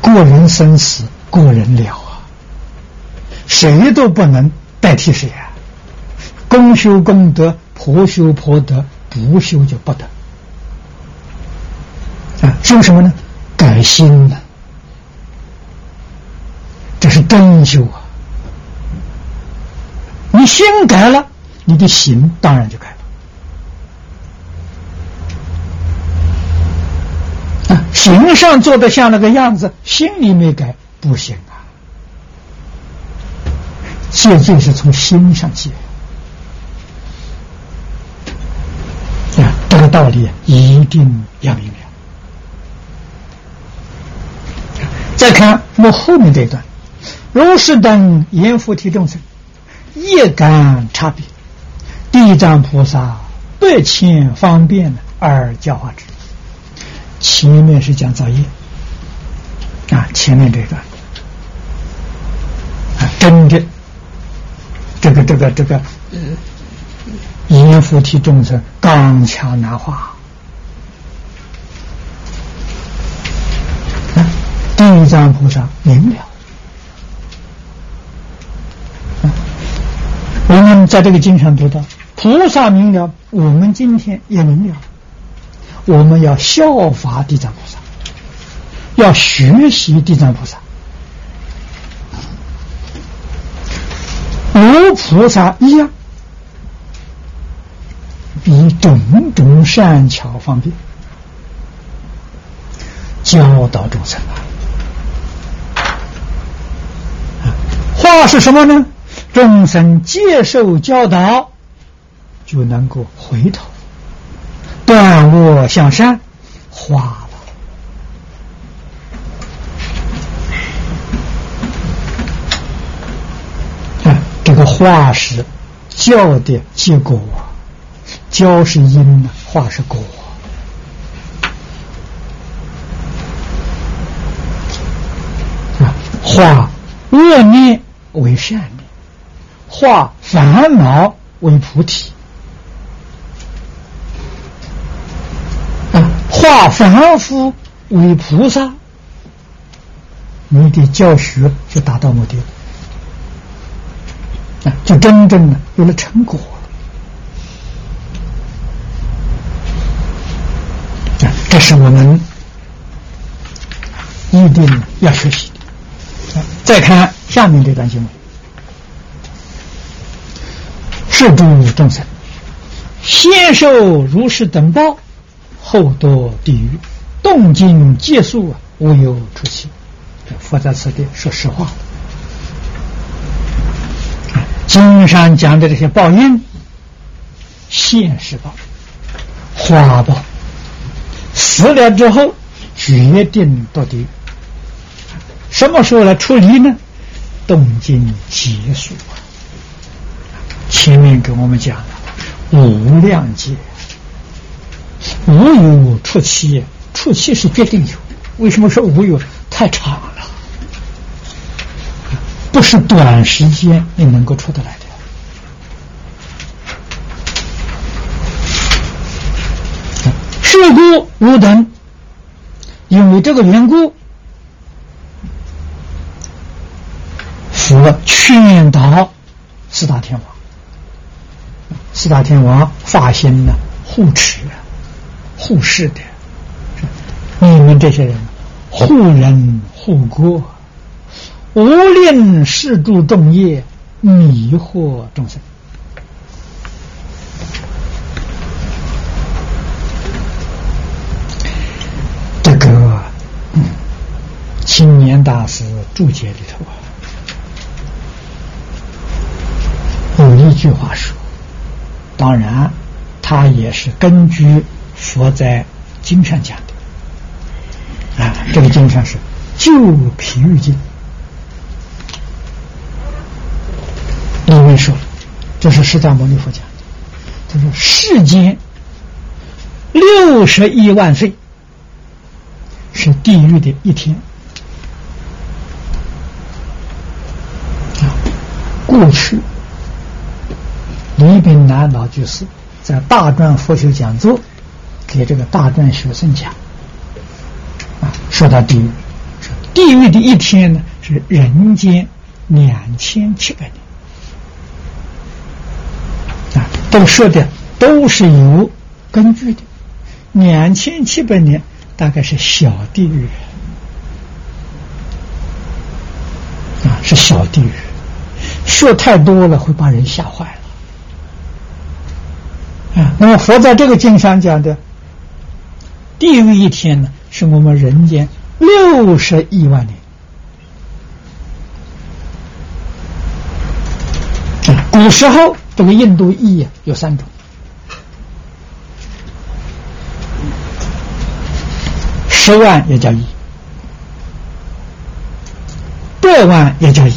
过人生死，过人了啊！谁都不能代替谁啊！公修功德，婆修婆德，不修就不得。啊，修什么呢？改心呢？这是真修啊！你心改了，你的行当然就改了。啊，形上做的像那个样子，心里没改不行啊！戒戒是从心上戒啊，这个道理一定要明了。再看我后面这一段。如是等阎浮提众生，业感差别，地藏菩萨百千方便而教化之。前面是讲造业啊，前面这段啊，真的这个这个这个呃，阎浮提众生刚强难化啊，地藏菩萨明了。我们在这个经上读到，菩萨明了，我们今天也明了。我们要效法地藏菩萨，要学习地藏菩萨，如菩萨一样，比种种善巧方便教导众生啊。话是什么呢？众生接受教导，就能够回头，断恶向善，化了。啊，这个化是教的结果，教是因呢，化是果。啊，化恶念为善。化烦恼为菩提，啊，化凡夫为菩萨，你的教学就达到目的了，啊，就真正的有了成果，啊，这是我们一定要学习的。再看下面这段经文。是诸众生，先受如是等报，后堕地狱，动静皆速啊，无有出期。佛在此地说实话，经上讲的这些报应，现世报、花报，死了之后决定到底。什么时候来处理呢？动静结束啊。前面给我们讲了无量劫，无有出期，出期是决定有。为什么说无有？太长了，不是短时间你能够出得来的。事故无等，因为这个缘故，佛劝导四大天王。四大天王发心呢，护持、护世的，你们这些人护人护国，无令世诸众业迷惑众生。这个青年大师注解里头啊，有一句话说。当然，他也是根据佛在经上讲的啊。这个经上是《旧皮喻经》面说，这是释迦牟尼佛讲的，他说世间六十亿万岁是地狱的一天。过去，李炳南老居士在大专佛学讲座给这个大专学生讲，啊，说到地狱，地狱的一天呢是人间两千七百年，啊，都说的都是有根据的，两千七百年大概是小地狱，啊，是小地狱。说太多了会把人吓坏了。那么佛在这个经上讲的地狱一天呢，是我们人间六十亿万年。古时候这个印度亿有三种，十万也叫亿，百万也叫亿。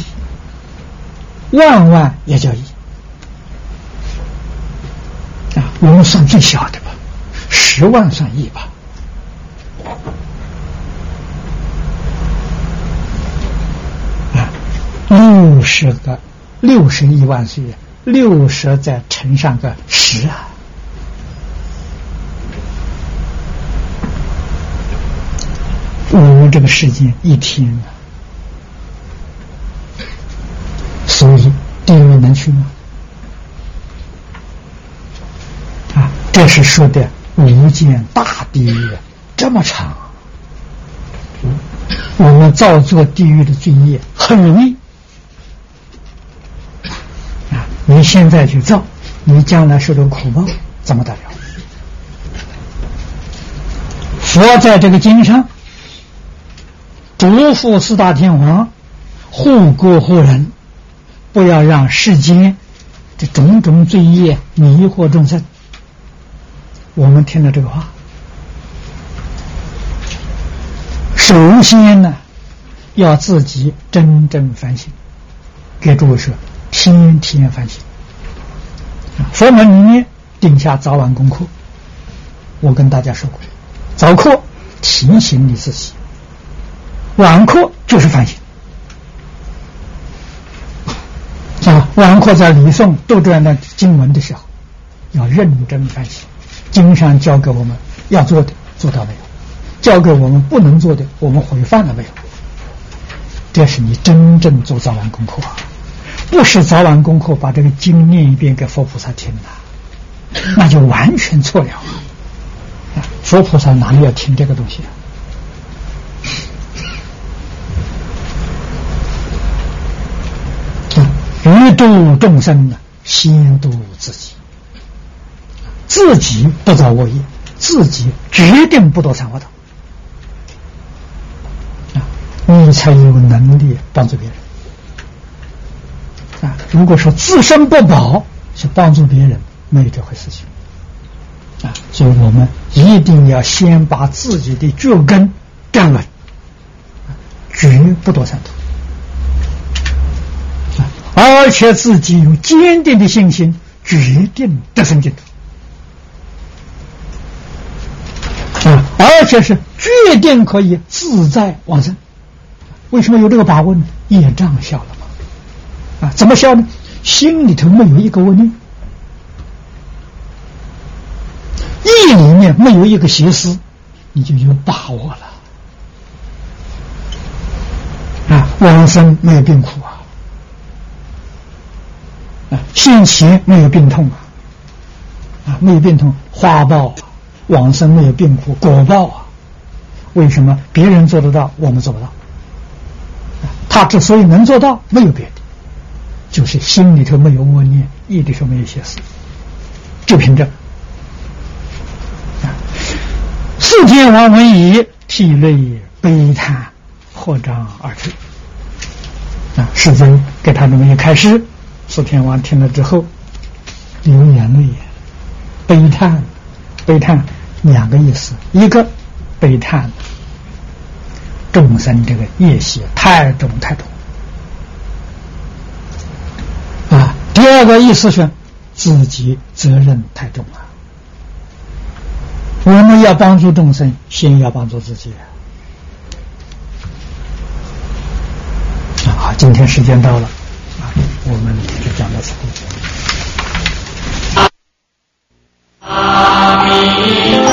万万也叫亿啊！我们算最小的吧，十万算亿吧。啊，六十个六十亿万岁，六十再乘上个十啊！我们这个世界一天啊！所以地狱能去吗？这是说的无间大地狱这么长，我们造作地狱的罪业很容易啊！你现在去造，你将来受的苦报怎么得了？佛在这个经上嘱咐四大天王护国护人。不要让世间这种种罪业迷惑众生。我们听了这个话，首先呢，要自己真正反省。给诸位说，天天反省。佛门里面定下早晚功课，我跟大家说过，早课提醒你自己，晚课就是反省。啊，晚课在礼诵读这样的经文的时候，要认真反省。经上教给我们要做的做到没有？教给我们不能做的，我们回放了没有？这是你真正做早晚功课，不是早晚功课把这个经念一遍给佛菩萨听的，那就完全错了。佛菩萨哪里要听这个东西啊？欲度众生呢，先度自己。自己不造恶业，自己决定不躲三恶道啊，你才有能力帮助别人啊。如果说自身不保，去帮助别人，没有这回事情啊。所以我们一定要先把自己的脚跟站稳，绝不躲三途。而且自己有坚定的信心，决定得生净土啊！而且是决定可以自在往生。为什么有这个把握呢？业障消了嘛？啊，怎么消呢？心里头没有一个问念，意里面没有一个邪思，你就有把握了啊！往生没有病苦啊！现前没有病痛啊，啊，没有病痛，花报往生没有病苦，果报啊，为什么别人做得到，我们做不到？他之所以能做到，没有别的，就是心里头没有恶念，意里头没有邪思，就凭这。四天王闻已，涕泪悲叹，合掌而退。啊，世尊给他这么一开示。四天王听了之后，流眼泪，悲叹，悲叹两个意思：一个悲叹众生这个业习太重太重啊；第二个意思是自己责任太重了。我们要帮助众生，先要帮助自己。啊，好，今天时间到了，啊，我们就讲到此。Amen.